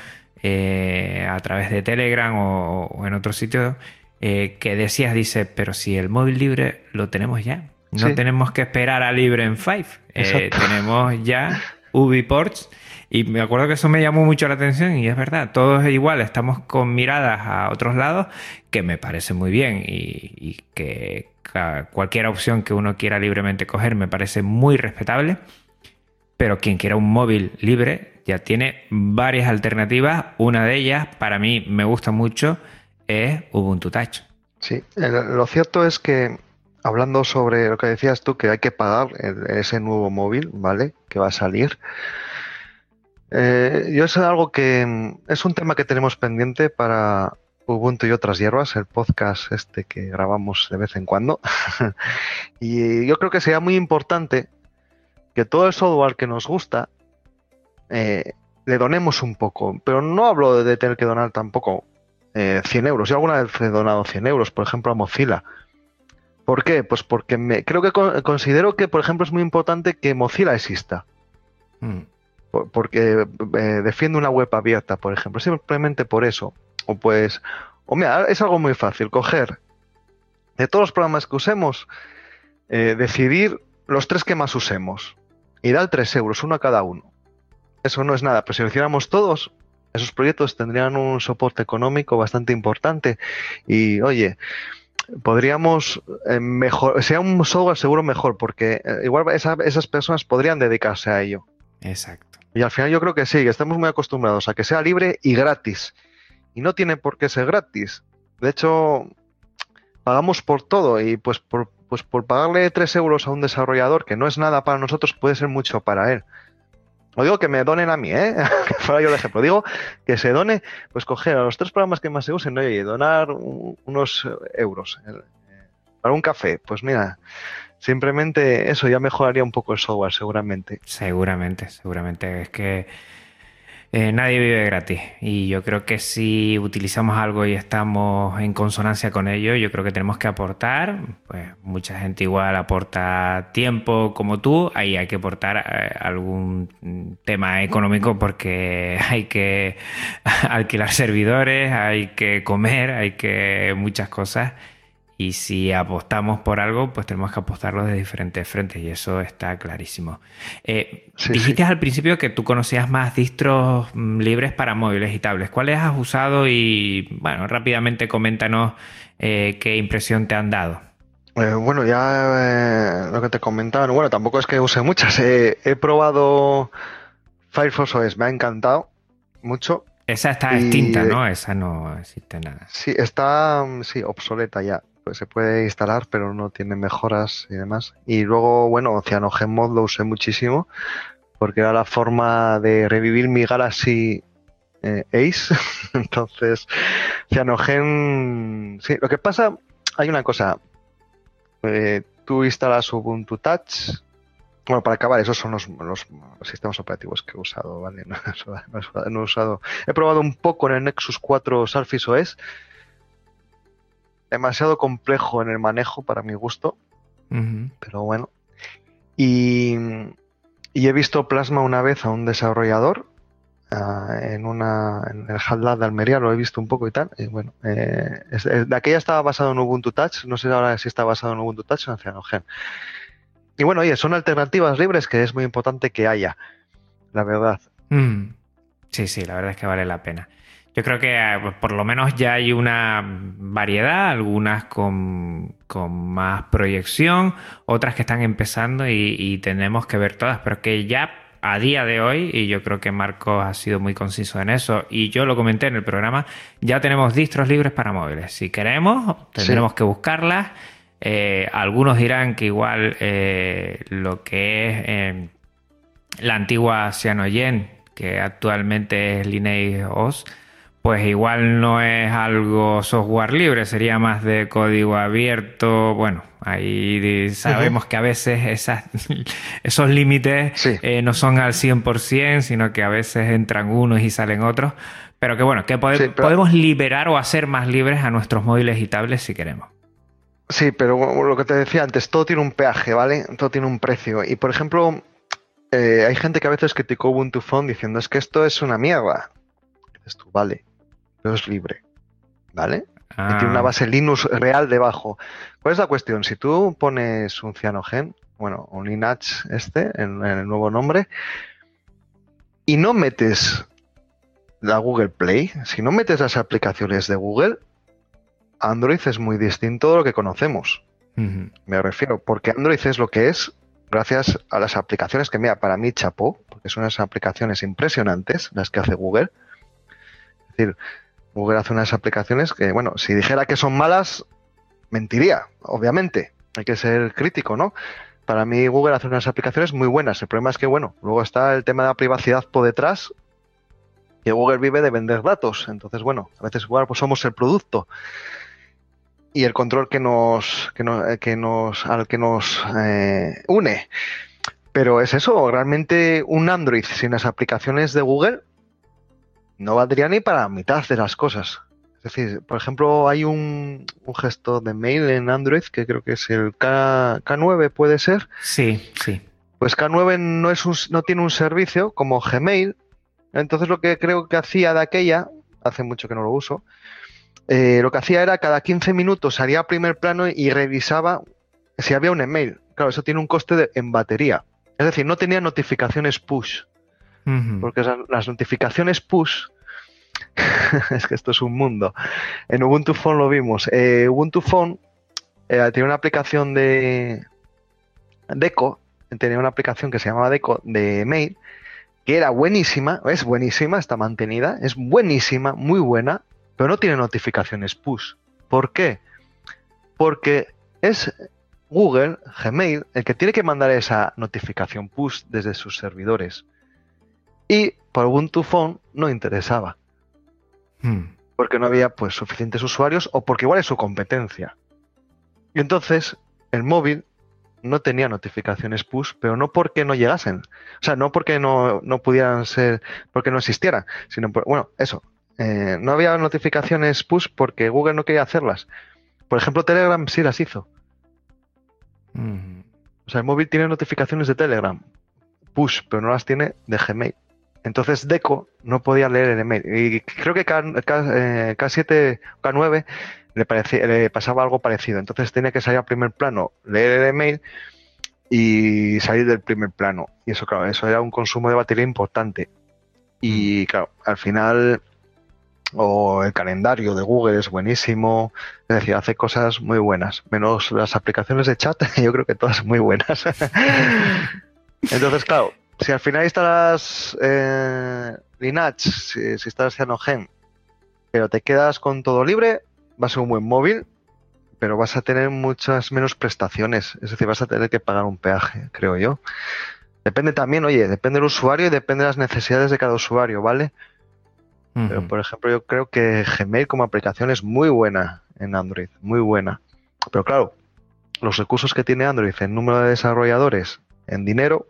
eh, a través de Telegram o, en otro sitio eh, que decías, dice, pero si el móvil libre lo tenemos ya. No tenemos que esperar a Libre en Five. Eh, tenemos ya UbiPorts y me acuerdo que eso me llamó mucho la atención y es verdad, todos igual estamos con miradas a otros lados que me parece muy bien y, que cualquier opción que uno quiera libremente coger me parece muy respetable, pero quien quiera un móvil libre ya tiene varias alternativas, una de ellas para mí me gusta mucho es Ubuntu Touch. Sí, lo cierto es que hablando sobre lo que decías tú, que hay que pagar ese nuevo móvil, ¿vale? Que va a salir. Eh, yo es algo que mm, es un tema que tenemos pendiente para Ubuntu y otras hierbas, el podcast este que grabamos de vez en cuando. [LAUGHS] y yo creo que sería muy importante que todo el software que nos gusta eh, le donemos un poco. Pero no hablo de tener que donar tampoco 100 eh, euros. Yo alguna vez he donado 100 euros, por ejemplo, a Mozilla. ¿Por qué? Pues porque me, creo que considero que, por ejemplo, es muy importante que Mozilla exista. Mm porque eh, defiende una web abierta, por ejemplo, simplemente por eso. O pues, o mira, es algo muy fácil, coger de todos los programas que usemos, eh, decidir los tres que más usemos y dar tres euros, uno a cada uno. Eso no es nada, pero si lo hiciéramos todos, esos proyectos tendrían un soporte económico bastante importante y, oye, podríamos eh, mejor, sea un software seguro mejor, porque igual esas personas podrían dedicarse a ello. Exacto. Y al final yo creo que sí, que estamos muy acostumbrados a que sea libre y gratis. Y no tiene por qué ser gratis. De hecho, pagamos por todo y pues por, pues por pagarle 3 euros a un desarrollador, que no es nada para nosotros, puede ser mucho para él. No digo que me donen a mí, ¿eh? [LAUGHS] que fuera yo de ejemplo. Digo que se done, pues coger a los tres programas que más se usen, y donar unos euros. Eh, para un café, pues mira, Simplemente eso ya mejoraría un poco el software, seguramente. Seguramente, seguramente. Es que eh, nadie vive gratis. Y yo creo que si utilizamos algo y estamos en consonancia con ello, yo creo que tenemos que aportar. Pues mucha gente igual aporta tiempo como tú. Ahí hay que aportar eh, algún tema económico porque [LAUGHS] hay que [LAUGHS] alquilar servidores, hay que comer, hay que muchas cosas Y si apostamos por algo, pues tenemos que apostarlo de diferentes frentes y eso está clarísimo. Eh, dijiste al principio que tú conocías más distros mm, libres para móviles y tablets. ¿Cuáles has usado? Y bueno, rápidamente coméntanos eh, qué impresión te han dado. Eh, bueno, ya lo que te comentaba, bueno, tampoco es que use muchas. he probado Firefox OS, me ha encantado mucho. Esa está extinta, ¿no? Esa no existe nada. Sí, está mm, sí, obsoleta ya pues se puede instalar, pero no tiene mejoras y demás. Y luego, bueno, CyanogenMod lo usé muchísimo porque era la forma de revivir mi Galaxy eh, Ace. [LAUGHS] Entonces, Cyanogen. Sí, lo que pasa, hay una cosa. Eh, tú instalas Ubuntu Touch. Bueno, para acabar, esos son los, sistemas operativos que he usado, ¿vale? [LAUGHS] No, he usado. He probado un poco en el Nexus 4 Surface OS demasiado complejo en el manejo para mi gusto. Pero bueno. Y, he visto Plasma una vez a un desarrollador ah, en una en el HALab de Almería, lo he visto un poco y tal. Y bueno, eh, de aquella estaba basado en Ubuntu Touch, no sé ahora si está basado en Ubuntu Touch o en Cyanogen. Y bueno, oye, son alternativas libres que es muy importante que haya, la verdad. Mm. Sí, sí, la verdad es que vale la pena. Yo creo que eh, pues, por lo menos ya hay una variedad, algunas con, más proyección, otras que están empezando y, tenemos que ver todas, pero que ya a día de hoy, y yo creo que Marcos ha sido muy conciso en eso, y yo lo comenté en el programa, ya tenemos distros libres para móviles. Si queremos, tendremos que buscarlas. Eh, algunos dirán que igual eh, lo que es la antigua Cyanogen, que actualmente es Lineage OS, pues igual no es algo software libre, sería más de código abierto. Bueno, ahí sabemos que a veces esas, [LAUGHS] esos límites eh, no son al 100%, sino que a veces entran unos y salen otros. Pero que bueno, que podemos liberar o hacer más libres a nuestros móviles y tablets si queremos. Sí, pero lo que te decía antes, todo tiene un peaje, ¿vale? Todo tiene un precio. Y por ejemplo, eh, hay gente que a veces criticó Ubuntu Phone diciendo es que esto es una mierda. Dices tú, vale pero es libre. ¿Vale? Y tiene una ah. base Linux real debajo. ¿Cuál es la cuestión? Si tú pones un Cyanogen, bueno, un Linux este, en, el nuevo nombre, y no metes la Google Play, si no metes las aplicaciones de Google, Android es muy distinto de lo que conocemos. Me refiero, porque Android es lo que es gracias a las aplicaciones que, mira, para mí chapó, porque son unas aplicaciones impresionantes las que hace Google. Es decir, Google hace unas aplicaciones que, bueno, si dijera que son malas, mentiría, obviamente. Hay que ser crítico, ¿no? Para mí Google hace unas aplicaciones muy buenas. El problema es que, bueno, luego está el tema de la privacidad por detrás, que Google vive de vender datos. Entonces, bueno, a veces igual pues somos el producto y el control que nos, que nos, al que nos eh, une. Pero es eso, realmente un Android sin las aplicaciones de Google no valdría ni para mitad de las cosas. Es decir, por ejemplo, hay un, un gesto de mail en Android que creo que es el K, 9 ¿puede ser? Sí, sí. Pues K9 no, es un, no tiene un servicio como Gmail. Entonces lo que creo que hacía de aquella, hace mucho que no lo uso, eh, lo que hacía era cada 15 minutos salía a primer plano y revisaba si había un email. Claro, eso tiene un coste en batería. Es decir, no tenía notificaciones push. Porque las notificaciones push, [LAUGHS] es que esto es un mundo. En Ubuntu Phone lo vimos. Eh, Ubuntu Phone eh, tiene una aplicación de Deco, tenía una aplicación que se llamaba Deco de mail, que era buenísima, es buenísima, está mantenida, es buenísima, muy buena, pero no tiene notificaciones push. ¿Por qué? Porque es Google, Gmail, el que tiene que mandar esa notificación push desde sus servidores. Y por Ubuntu Phone no interesaba. Hmm. Porque no había pues suficientes usuarios o porque igual es su competencia. Y entonces el móvil no tenía notificaciones push, pero no porque no llegasen. O sea, no porque no, pudieran ser, porque no existieran, sino por, bueno, eso. Eh, no había notificaciones push porque Google no quería hacerlas. Por ejemplo, Telegram sí las hizo. Hmm. O sea, el móvil tiene notificaciones de Telegram, push, pero no las tiene de Gmail. Entonces Deco no podía leer el email. Y creo que K, 7 K9 le, le pasaba algo parecido. Entonces tenía que salir al primer plano, leer el email y salir del primer plano. Y eso, claro, eso era un consumo de batería importante. Y claro, al final, o el calendario de Google es buenísimo, es decir, hace cosas muy buenas, menos las aplicaciones de chat, [LAUGHS] yo creo que todas muy buenas. [LAUGHS] Entonces, claro, si al final instalas eh, Linux, si, si instalas Cyanogen, pero te quedas con todo libre, va a ser un buen móvil, pero vas a tener muchas menos prestaciones. Es decir, vas a tener que pagar un peaje, creo yo. Depende también, oye, depende del usuario y depende de las necesidades de cada usuario, ¿vale? Pero, por ejemplo, yo creo que Gmail como aplicación es muy buena en Android, muy buena. Pero claro, los recursos que tiene Android en número de desarrolladores, en dinero,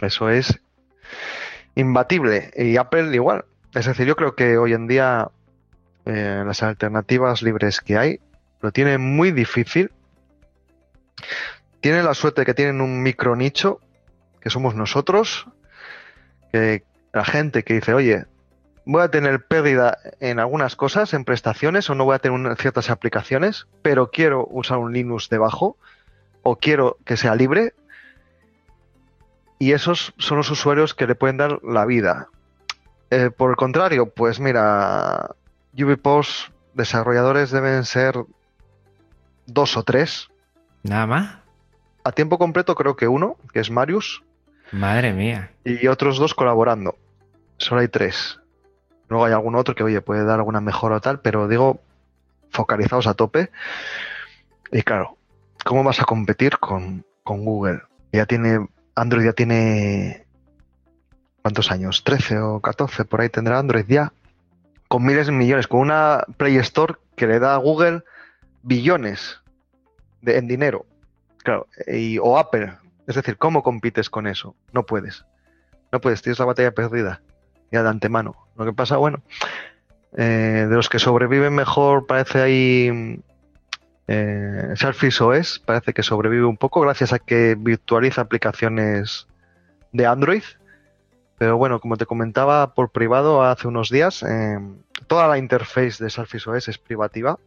eso es imbatible. Y Apple igual. Es decir, yo creo que hoy en día eh, las alternativas libres que hay lo tienen muy difícil. Tienen la suerte que tienen un micro nicho, que somos nosotros, que la gente que dice, oye, voy a tener pérdida en algunas cosas, en prestaciones, o no voy a tener ciertas aplicaciones, pero quiero usar un Linux debajo, o quiero que sea libre, y esos son los usuarios que le pueden dar la vida. Eh, por el contrario, pues mira, UbiPost desarrolladores deben ser dos o tres. ¿Nada más? A tiempo completo creo que uno, que es Marius. Madre mía. Y otros dos colaborando. Solo hay tres. Luego hay algún otro que, oye, puede dar alguna mejora o tal, pero digo, focalizados a tope. Y claro, ¿cómo vas a competir con, con Google? Ya tiene Android ya tiene... ¿Cuántos años? ¿13 o 14? Por ahí tendrá Android ya. Con miles de millones, con una Play Store que le da a Google billones de, en dinero. Claro, y, o Apple. Es decir, ¿cómo compites con eso? No puedes. No puedes, tienes la batalla perdida. Ya de antemano. Lo que pasa, bueno, eh, de los que sobreviven mejor parece ahí eh, Surface OS parece que sobrevive un poco gracias a que virtualiza aplicaciones de Android. Pero bueno, como te comentaba por privado hace unos días, eh, toda la interface de Surface OS es privativa.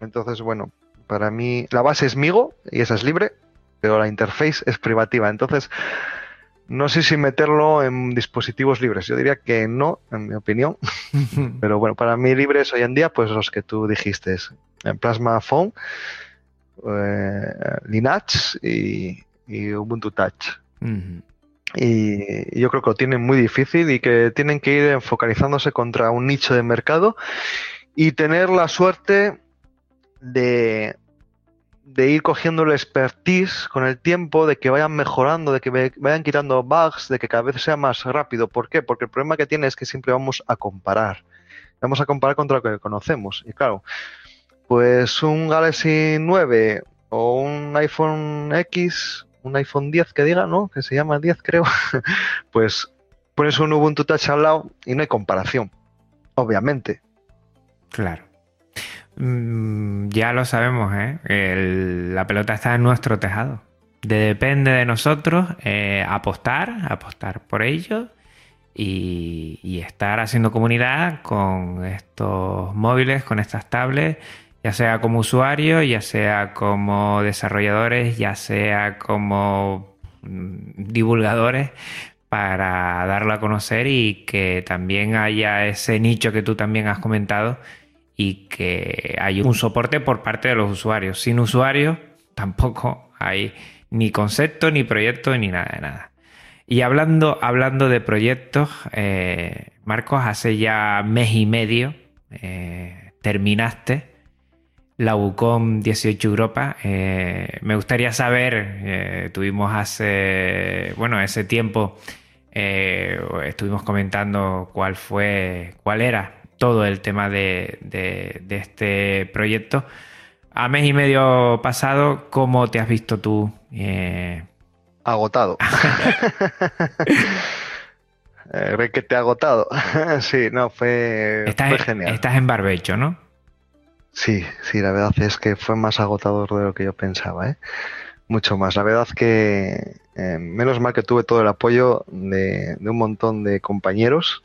Entonces, bueno, para mí la base es Migo y esa es libre, pero la interface es privativa. Entonces, no sé si meterlo en dispositivos libres. Yo diría que no, en mi opinión. [LAUGHS] pero bueno, para mí libres hoy en día, pues los que tú dijiste en Plasma Phone, eh, Linux y, Ubuntu Touch. Y yo creo que lo tienen muy difícil y que tienen que ir focalizándose contra un nicho de mercado y tener la suerte de, de ir cogiendo el expertise con el tiempo, de que vayan mejorando, de que vayan quitando bugs, de que cada vez sea más rápido. ¿Por qué? Porque el problema que tiene es que siempre vamos a comparar. Vamos a comparar contra lo que conocemos. Y claro, pues un Galaxy 9 o un iPhone X, un iPhone 10 que diga, ¿no? Que se llama 10 creo, [LAUGHS] pues pones un Ubuntu Touch al lado y no hay comparación, obviamente. Claro. Mm, ya lo sabemos, ¿eh? la pelota está en nuestro tejado. depende de nosotros eh, apostar, apostar por ello y, y, estar haciendo comunidad con estos móviles, con estas tablets ya sea como usuario, ya sea como desarrolladores, ya sea como mm, divulgadores para darlo a conocer y que también haya ese nicho que tú también has comentado y que haya un soporte por parte de los usuarios. Sin usuarios tampoco hay ni concepto, ni proyecto, ni nada de nada. Y hablando, hablando de proyectos, eh, Marcos, hace ya mes y medio eh, terminaste la UCOM 18 Europa. Eh, me gustaría saber, eh, tuvimos hace, bueno, ese tiempo, eh, estuvimos comentando cuál fue, cuál era todo el tema de, este proyecto. A mes y medio pasado, ¿cómo te has visto tú? Agotado. [LAUGHS] que te ha agotado. [LAUGHS] sí, no, fue, fue genial. Estás en barbecho, ¿no? Sí, sí, la verdad es que fue más agotador de lo que yo pensaba, ¿eh? mucho más. La verdad que eh, menos mal que tuve todo el apoyo de, un montón de compañeros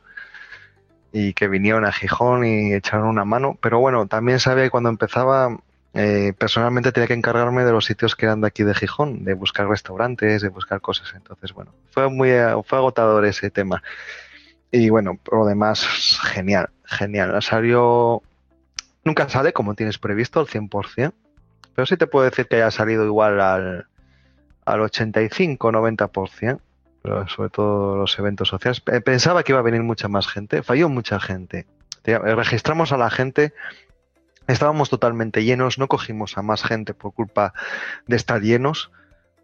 y que vinieron a Gijón y echaron una mano. Pero bueno, también sabía que cuando empezaba, eh, personalmente tenía que encargarme de los sitios que eran de aquí de Gijón, de buscar restaurantes, de buscar cosas. Entonces, bueno, fue muy fue agotador ese tema. Y bueno, por lo demás, genial, genial. Salió. Nunca sale como tienes previsto al 100%, pero sí te puedo decir que haya salido igual al, al 85-90%, sobre todo los eventos sociales. Pensaba que iba a venir mucha más gente, falló mucha gente. Registramos a la gente, estábamos totalmente llenos, no cogimos a más gente por culpa de estar llenos,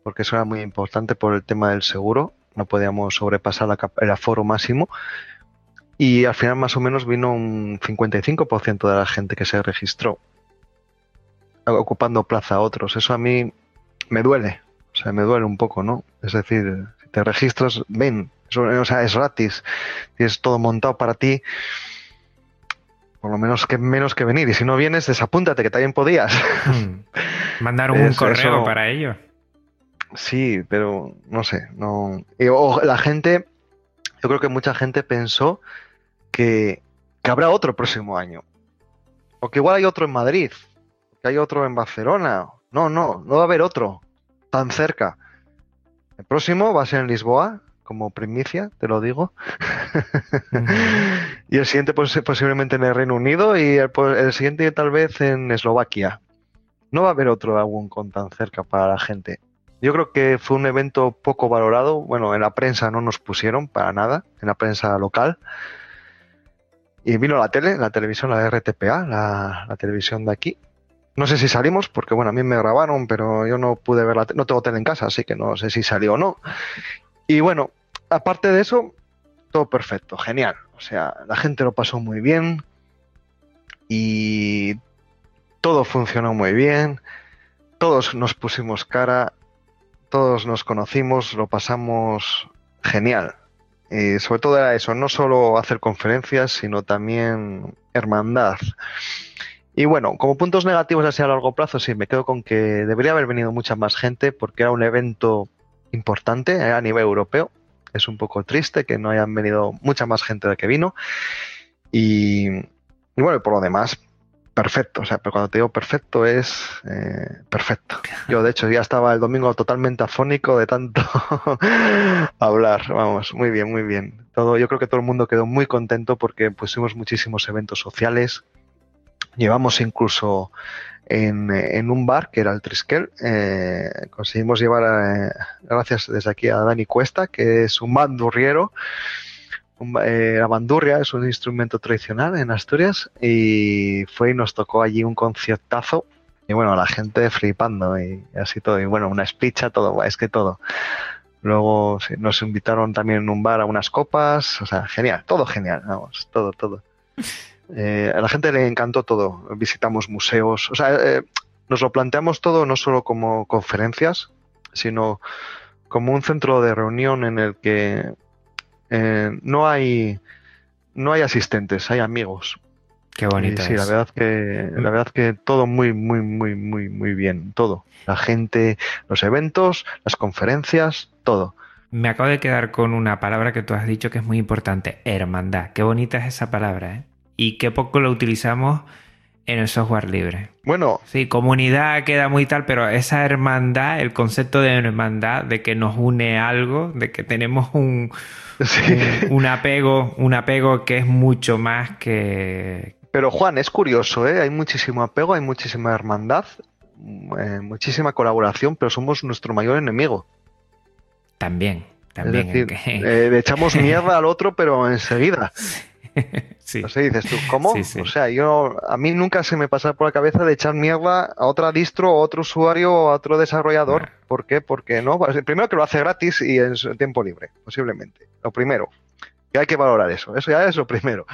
porque eso era muy importante por el tema del seguro, no podíamos sobrepasar el aforo máximo. Y al final más o menos vino un 55% de la gente que se registró ocupando plaza a otros. Eso a mí me duele, o sea, me duele un poco, ¿no? Es decir, si te registras, ven, o sea, es gratis, tienes todo montado para ti, por lo menos que menos que venir. Y si no vienes, desapúntate, que también podías. Hmm. Mandar [LAUGHS] un correo para ello. Sí, pero no sé, no. la gente, yo creo que mucha gente pensó que, que habrá otro próximo año. O que igual hay otro en Madrid, que hay otro en Barcelona. No, no, no va a haber otro tan cerca. El próximo va a ser en Lisboa, como primicia, te lo digo. [LAUGHS] y el siguiente pues, posiblemente en el Reino Unido y el, siguiente tal vez en Eslovaquia. No va a haber otro aún con tan cerca para la gente. Yo creo que fue un evento poco valorado. Bueno, en la prensa no nos pusieron para nada, en la prensa local. Y vino la tele, la televisión, la RTPA, la televisión de aquí, no sé si salimos, porque bueno, a mí me grabaron, pero yo no pude ver la no tengo tele en casa, así que no sé si salió o no. Y bueno, aparte de eso, todo perfecto, genial. O sea, la gente lo pasó muy bien y todo funcionó muy bien. Todos nos pusimos cara, todos nos conocimos, lo pasamos genial. Y sobre todo era eso, no solo hacer conferencias, sino también hermandad. Y bueno, como puntos negativos así a largo plazo, sí, me quedo con que debería haber venido mucha más gente porque era un evento importante eh, a nivel europeo. Es un poco triste que no hayan venido mucha más gente de que vino. Y, bueno, por lo demás, perfecto. O sea, pero cuando te digo perfecto es eh, perfecto. Yo, de hecho, ya estaba el domingo totalmente afónico de tanto [LAUGHS] hablar. Vamos, muy bien, muy bien. Todo, yo creo que todo el mundo quedó muy contento porque pusimos muchísimos eventos sociales Llevamos incluso en, un bar que era el Triskel. Eh, conseguimos llevar, eh, gracias desde aquí a Dani Cuesta, que es un bandurriero. Eh, la bandurria es un instrumento tradicional en Asturias y fue y nos tocó allí un conciertazo y bueno, la gente flipando y así todo. Y bueno, una espicha, todo, es que todo. Luego nos invitaron también en un bar a unas copas, o sea, genial, todo genial, vamos, todo, todo. [LAUGHS] Eh, a la gente le encantó todo. Visitamos museos, o sea, eh, nos lo planteamos todo no solo como conferencias, sino como un centro de reunión en el que eh, no hay no hay asistentes, hay amigos. Qué bonito. sí, la verdad que la verdad que todo muy muy muy muy muy bien, todo. La gente, los eventos, las conferencias, todo. Me acabo de quedar con una palabra que tú has dicho que es muy importante, hermandad. Qué bonita es esa palabra, ¿eh? y qué poco lo utilizamos en el software libre. Bueno. Sí, comunidad queda muy tal, pero esa hermandad, el concepto de hermandad, de que nos une algo, de que tenemos [LAUGHS] un, un, apego, un apego que es mucho más que. Pero Juan, es curioso, ¿eh? Hay muchísimo apego, hay muchísima hermandad, eh, muchísima colaboración, pero somos nuestro mayor enemigo. También, también. Es decir, eh, echamos mierda al otro, pero enseguida. [LAUGHS] sí. No sé, dices tú, ¿cómo? O sea, yo a mí nunca se me pasa por la cabeza de echar mierda a otra distro, a otro usuario o a otro desarrollador. ¿Por qué? Porque no. Pues, primero que lo hace gratis y en su tiempo libre, posiblemente. Lo primero. Que hay que valorar eso. Eso ya es lo primero.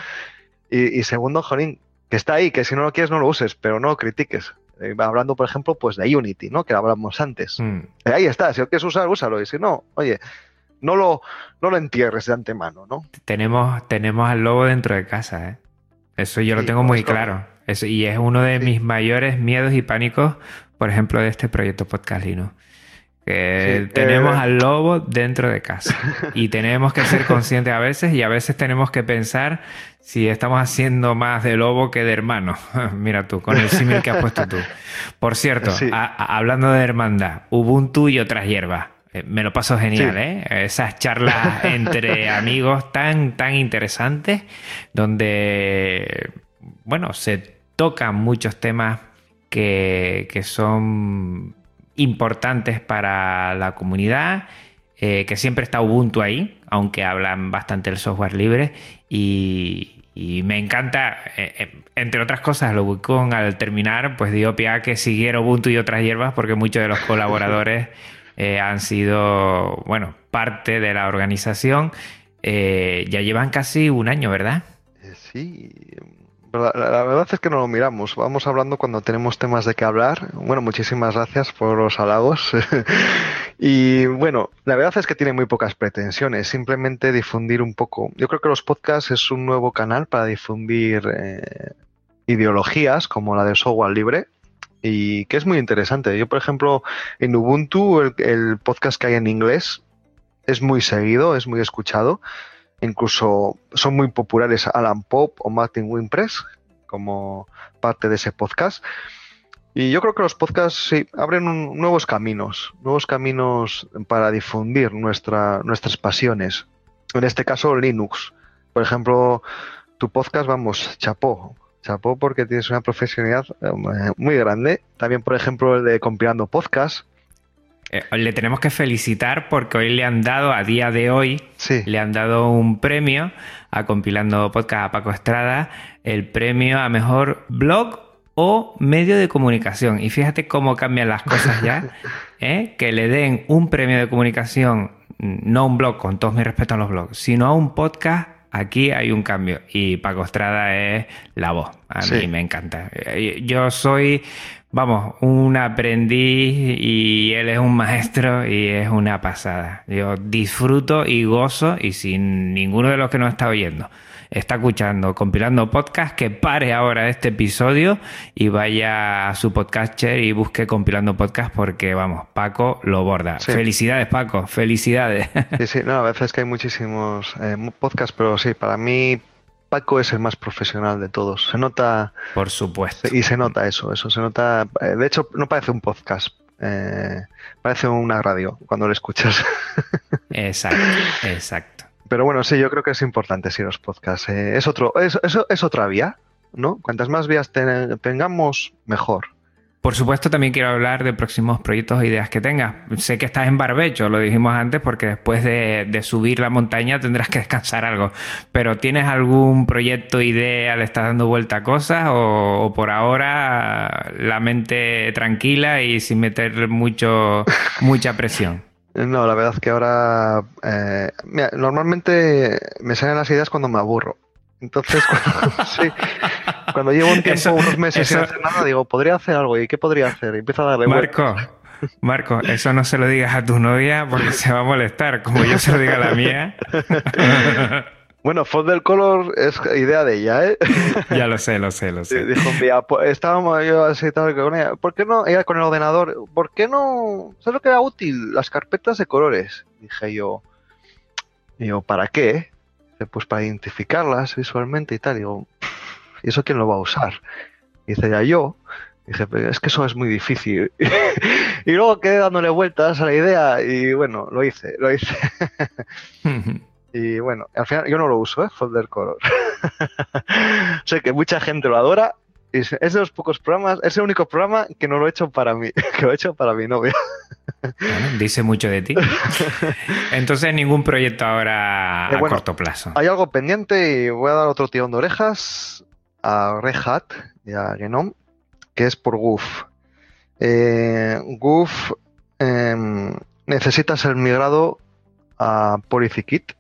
Y, segundo, Jolín, que está ahí, que si no lo quieres no lo uses, pero no lo critiques. Eh, hablando, por ejemplo, pues de Unity, ¿no? Que hablamos antes. Mm. Ahí está, si lo quieres usar, úsalo. Y si no, oye, no lo, no lo entierres de antemano, ¿no? Tenemos, tenemos al lobo dentro de casa, ¿eh? Eso yo lo tengo muy claro. y es uno de mis mayores miedos y pánicos, por ejemplo, de este proyecto Podcast que tenemos eh, al lobo dentro de casa y [LAUGHS] tenemos que ser conscientes a veces y a veces tenemos que pensar si estamos haciendo más de lobo que de hermano. [LAUGHS] Mira tú, con el símil que has puesto tú. Por cierto, hablando de hermandad, Ubuntu y otras hierbas. Eh, me lo paso genial, ¿eh? Esas charlas entre [LAUGHS] amigos tan, tan interesantes, donde, bueno, se tocan muchos temas que, que son importantes para la comunidad, eh, que siempre está Ubuntu ahí, aunque hablan bastante del software libre y, me encanta, eh, entre otras cosas, lo con al terminar, pues dio pie a que siguiera Ubuntu y otras hierbas porque muchos de los [LAUGHS] colaboradores han sido, bueno, parte de la organización. ya llevan casi un año, ¿verdad? Sí, la, verdad es que no lo miramos. Vamos hablando cuando tenemos temas de qué hablar. Bueno, muchísimas gracias por los halagos. [LAUGHS] y bueno, la verdad es que tiene muy pocas pretensiones. Simplemente difundir un poco. Yo creo que los podcasts es un nuevo canal para difundir eh, ideologías como la del software libre. Y que es muy interesante. Yo, por ejemplo, en Ubuntu, el podcast que hay en inglés es muy seguido, es muy escuchado. Incluso son muy populares Alan Pop o Martin Wimpress como parte de ese podcast. Y yo creo que los podcasts sí, abren nuevos caminos, nuevos caminos para difundir nuestra, nuestras pasiones. En este caso, Linux. Por ejemplo, tu podcast, vamos, chapó. Chapó porque tienes una profesionalidad eh, muy grande. También, por ejemplo, el de compilando podcast eh, le tenemos que felicitar porque hoy le han dado, a día de hoy, le han dado un premio a Compilando Podcast a Paco Estrada, el premio a mejor blog o medio de comunicación. Y fíjate cómo cambian las cosas ya, [LAUGHS] ¿eh? que le den un premio de comunicación, no un blog, con todos mis respetos a los blogs, sino a un podcast aquí hay un cambio y Paco Estrada es la voz. A mí me encanta. Eh, yo soy vamos, un aprendiz y él es un maestro y es una pasada. Yo disfruto y gozo y sin ninguno de los que nos está oyendo está escuchando, compilando podcast, que pare ahora este episodio y vaya a su podcaster y busque compilando podcast porque, vamos, Paco lo borda. Felicidades, Paco, felicidades. Sí, sí, no, a veces que hay muchísimos eh, podcasts, pero sí, para mí Paco es el más profesional de todos. Se nota. Por supuesto. Y se nota eso, eso se nota. Eh, de hecho, no parece un podcast. Eh, parece una radio cuando lo escuchas. Exacto, exacto. Pero bueno, sí, yo creo que es importante sí los podcasts. Eh, es otro, es, es, otra vía, ¿no? Cuantas más vías tengamos, mejor. Por supuesto, también quiero hablar de próximos proyectos e ideas que tengas. Sé que estás en barbecho, lo dijimos antes, porque después de, subir la montaña tendrás que descansar algo. Pero ¿tienes algún proyecto, idea, le estás dando vuelta a cosas o, por ahora la mente tranquila y sin meter mucho, mucha presión? No, la verdad es que ahora eh, normalmente me salen las ideas cuando me aburro. Entonces, [LAUGHS] cuando, sí, cuando llevo un tiempo, unos meses sin hacer nada, digo, podría hacer algo. ¿Y qué podría hacer? Y empiezo a darle Marco, Marco, eso no se lo digas a tu novia porque se va a molestar, como yo se lo diga a la mía. [LAUGHS] Bueno, Fold del Color es idea de ella, ¿eh? [LAUGHS] Ya lo sé, lo sé, lo sé. Dijo, mira, estábamos yo así tal con ella. ¿Por qué no? Ella con el ordenador. ¿Por qué no? ¿Sabes lo que era útil? Las carpetas de colores. Dije yo. Digo, ¿para qué? pues para identificarlas visualmente y tal. Digo, ¿y eso quién lo va a usar? Y dice, ya yo. Pero es que eso es muy difícil. [LAUGHS] y luego quedé dándole vueltas a la idea y bueno, lo hice, lo hice. [LAUGHS] y bueno, al final yo no lo uso, ¿eh? Folder Color. [LAUGHS] sé que mucha gente lo adora es de los pocos programas, es el único programa que no lo he hecho para mí, [LAUGHS] que lo he hecho para mi novia. dice mucho de ti. [LAUGHS] Entonces, ningún proyecto ahora eh, a corto plazo. Hay algo pendiente y voy a dar otro tirón de orejas a Red Hat y a Genome, que es por Goof. Eh, Goof em, necesita ser migrado a PolicyKit.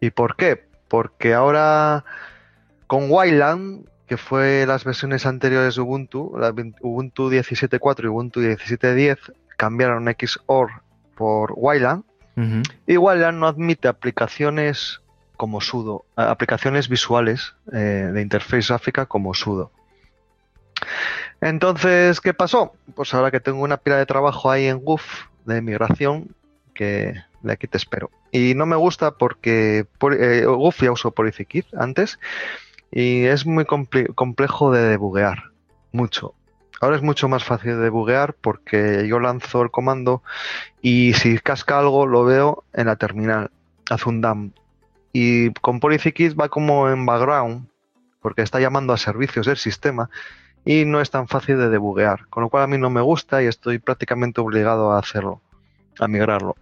¿Y por qué? Porque ahora con Wayland que fue las versiones anteriores de Ubuntu, la Ubuntu 17.4 y Ubuntu 17.10, cambiaron XOR por Wayland. Y Wayland no admite aplicaciones como sudo, aplicaciones visuales eh, de interfaz gráfica como sudo. Entonces, ¿qué pasó? Pues ahora que tengo una pila de trabajo ahí en Goof, de migración que de aquí te espero. Y no me gusta porque eh, uf, ya uso Polyfikid antes y es muy complejo de debuguear, mucho. Ahora es mucho más fácil de debuguear porque yo lanzo el comando y si casca algo lo veo en la terminal, hace un dump. Y con Polyfikid va como en background porque está llamando a servicios del sistema y no es tan fácil de debuguear, con lo cual a mí no me gusta y estoy prácticamente obligado a hacerlo, a migrarlo.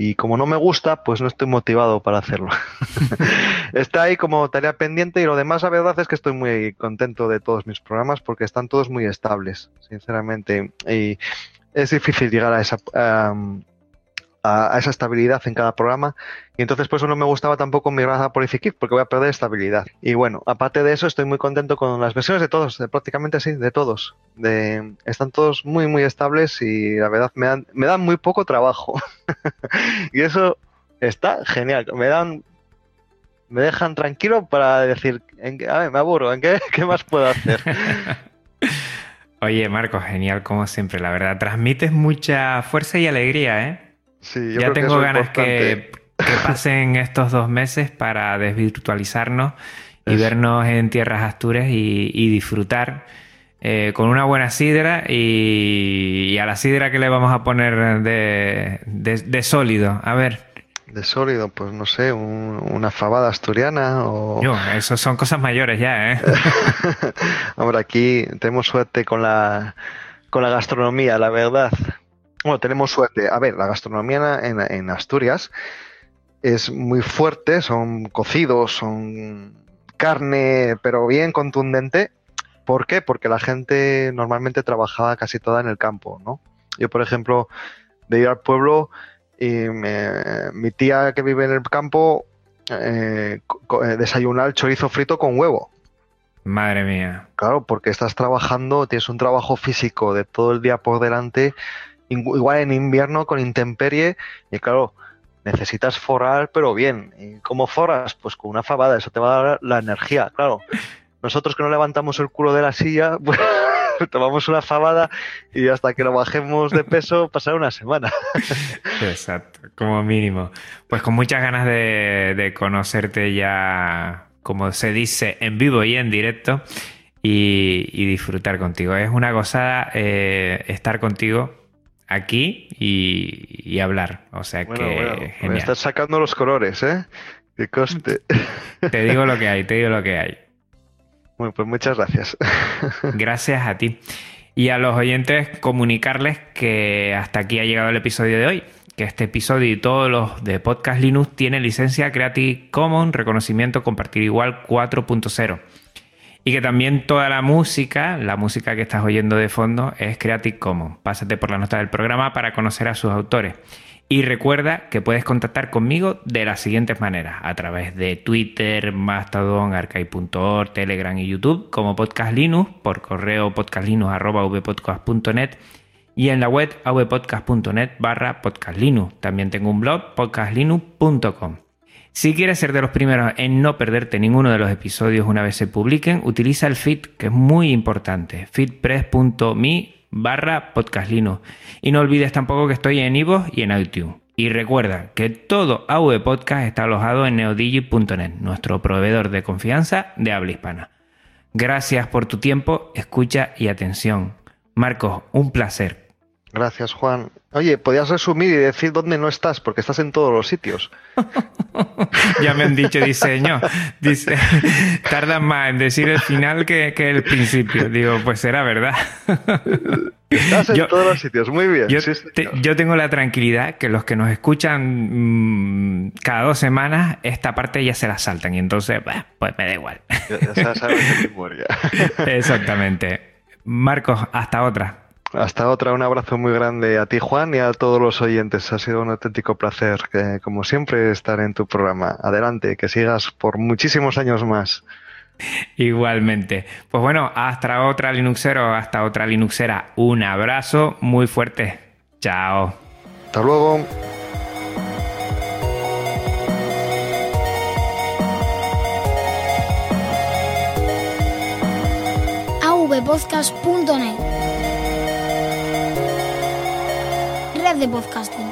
Y como no me gusta, pues no estoy motivado para hacerlo. [LAUGHS] Está ahí como tarea pendiente y lo demás, la verdad es que estoy muy contento de todos mis programas porque están todos muy estables, sinceramente. Y es difícil llegar a esa, a, esa estabilidad en cada programa. Y entonces por eso no me gustaba tampoco migrar a Polyfikit, porque voy a perder estabilidad. Y bueno, aparte de eso, estoy muy contento con las versiones de todos, de prácticamente sí, de todos. De, están todos muy, muy estables y la verdad me dan, me dan muy poco trabajo. [LAUGHS] y eso está genial. Me dan me dejan tranquilo para decir, en, a ver, me aburro, ¿en qué, [LAUGHS] qué más puedo hacer? [LAUGHS] Oye, Marco, genial como siempre, la verdad. Transmites mucha fuerza y alegría, ¿eh? Ya tengo ganas que, pasen estos dos meses para desvirtualizarnos y vernos en tierras Asturias y, disfrutar eh, con una buena sidra y, a la sidra que le vamos a poner de, sólido. A ver. De sólido, pues no sé, una fabada asturiana o... Yo, eso son cosas mayores ya, ¿eh? [LAUGHS] Hombre, aquí tenemos suerte con la, con la gastronomía, la verdad. Bueno, tenemos suerte. A ver, la gastronomía en, Asturias es muy fuerte, son cocidos, son carne, pero bien contundente. ¿Por qué? Porque la gente normalmente trabajaba casi toda en el campo, ¿no? Yo, por ejemplo, de ir al pueblo y mi tía que vive en el campo eh, eh, desayunar el chorizo frito con huevo. Madre mía. Claro, porque estás trabajando, tienes un trabajo físico de todo el día por delante igual en invierno con intemperie y claro, necesitas forrar pero bien. ¿Y cómo forras? Pues con una fabada, eso te va a dar la energía, claro. Nosotros que no levantamos el culo de la silla, [LAUGHS] pues tomamos una fabada y hasta que lo bajemos de peso [LAUGHS] pasará una semana. [LAUGHS] Exacto, como mínimo. Pues con muchas ganas de, conocerte ya, como se dice, en vivo y en directo y, disfrutar contigo. Es una gozada eh, estar contigo aquí y, hablar. O sea que. Me estás sacando los colores, ¿eh? Que coste. [LAUGHS] Te digo lo que hay, te digo lo que hay. Bueno, pues muchas gracias. [LAUGHS] Gracias a ti. Y a los oyentes comunicarles que hasta aquí ha llegado el episodio de hoy. Que este episodio y todos los de Podcast Linux tienen licencia Creative Commons, reconocimiento compartir igual 4.0 y que también toda la música, la música que estás oyendo de fondo, es Creative Commons. Pásate por la nota del programa para conocer a sus autores. Y recuerda que puedes contactar conmigo de las siguientes maneras, a través de Twitter, Mastodon, Arcade.org, Telegram y YouTube, como Podcast Linux, por correo podcastlinux.vpodcast.net y en la web avpodcast.net barra podcastlinux. También tengo un blog, podcastlinux.com. Si quieres ser de los primeros en no perderte ninguno de los episodios una vez se publiquen, utiliza el feed, que es muy importante, feedpress.me barra podcastlino. Y no olvides tampoco que estoy en iVoox y en iTunes. Y recuerda que todo AV Podcast está alojado en neodigi.net, nuestro proveedor de confianza de habla hispana. Gracias por tu tiempo, escucha y atención. Marcos, un placer. Gracias, Juan. Oye, podías resumir y decir dónde no estás, porque estás en todos los sitios. [LAUGHS] ya me han dicho diseño. Dice, [LAUGHS] tardan más en decir el final que, el principio. Digo, pues será verdad. [LAUGHS] Estás en todos los sitios, muy bien. Yo, tengo la tranquilidad que los que nos escuchan mm, cada dos semanas, esta parte ya se la saltan y entonces, pues me da igual. Ya, sabes Exactamente. Marcos, hasta otra. Hasta otra, un abrazo muy grande a ti, Juan, y a todos los oyentes. Ha sido un auténtico placer, como siempre, estar en tu programa. Adelante, que sigas por muchísimos años más. Igualmente. Pues bueno, hasta otra Linuxero, hasta otra Linuxera. Un abrazo muy fuerte. Chao. Hasta luego. avpodcast.net red de podcasting.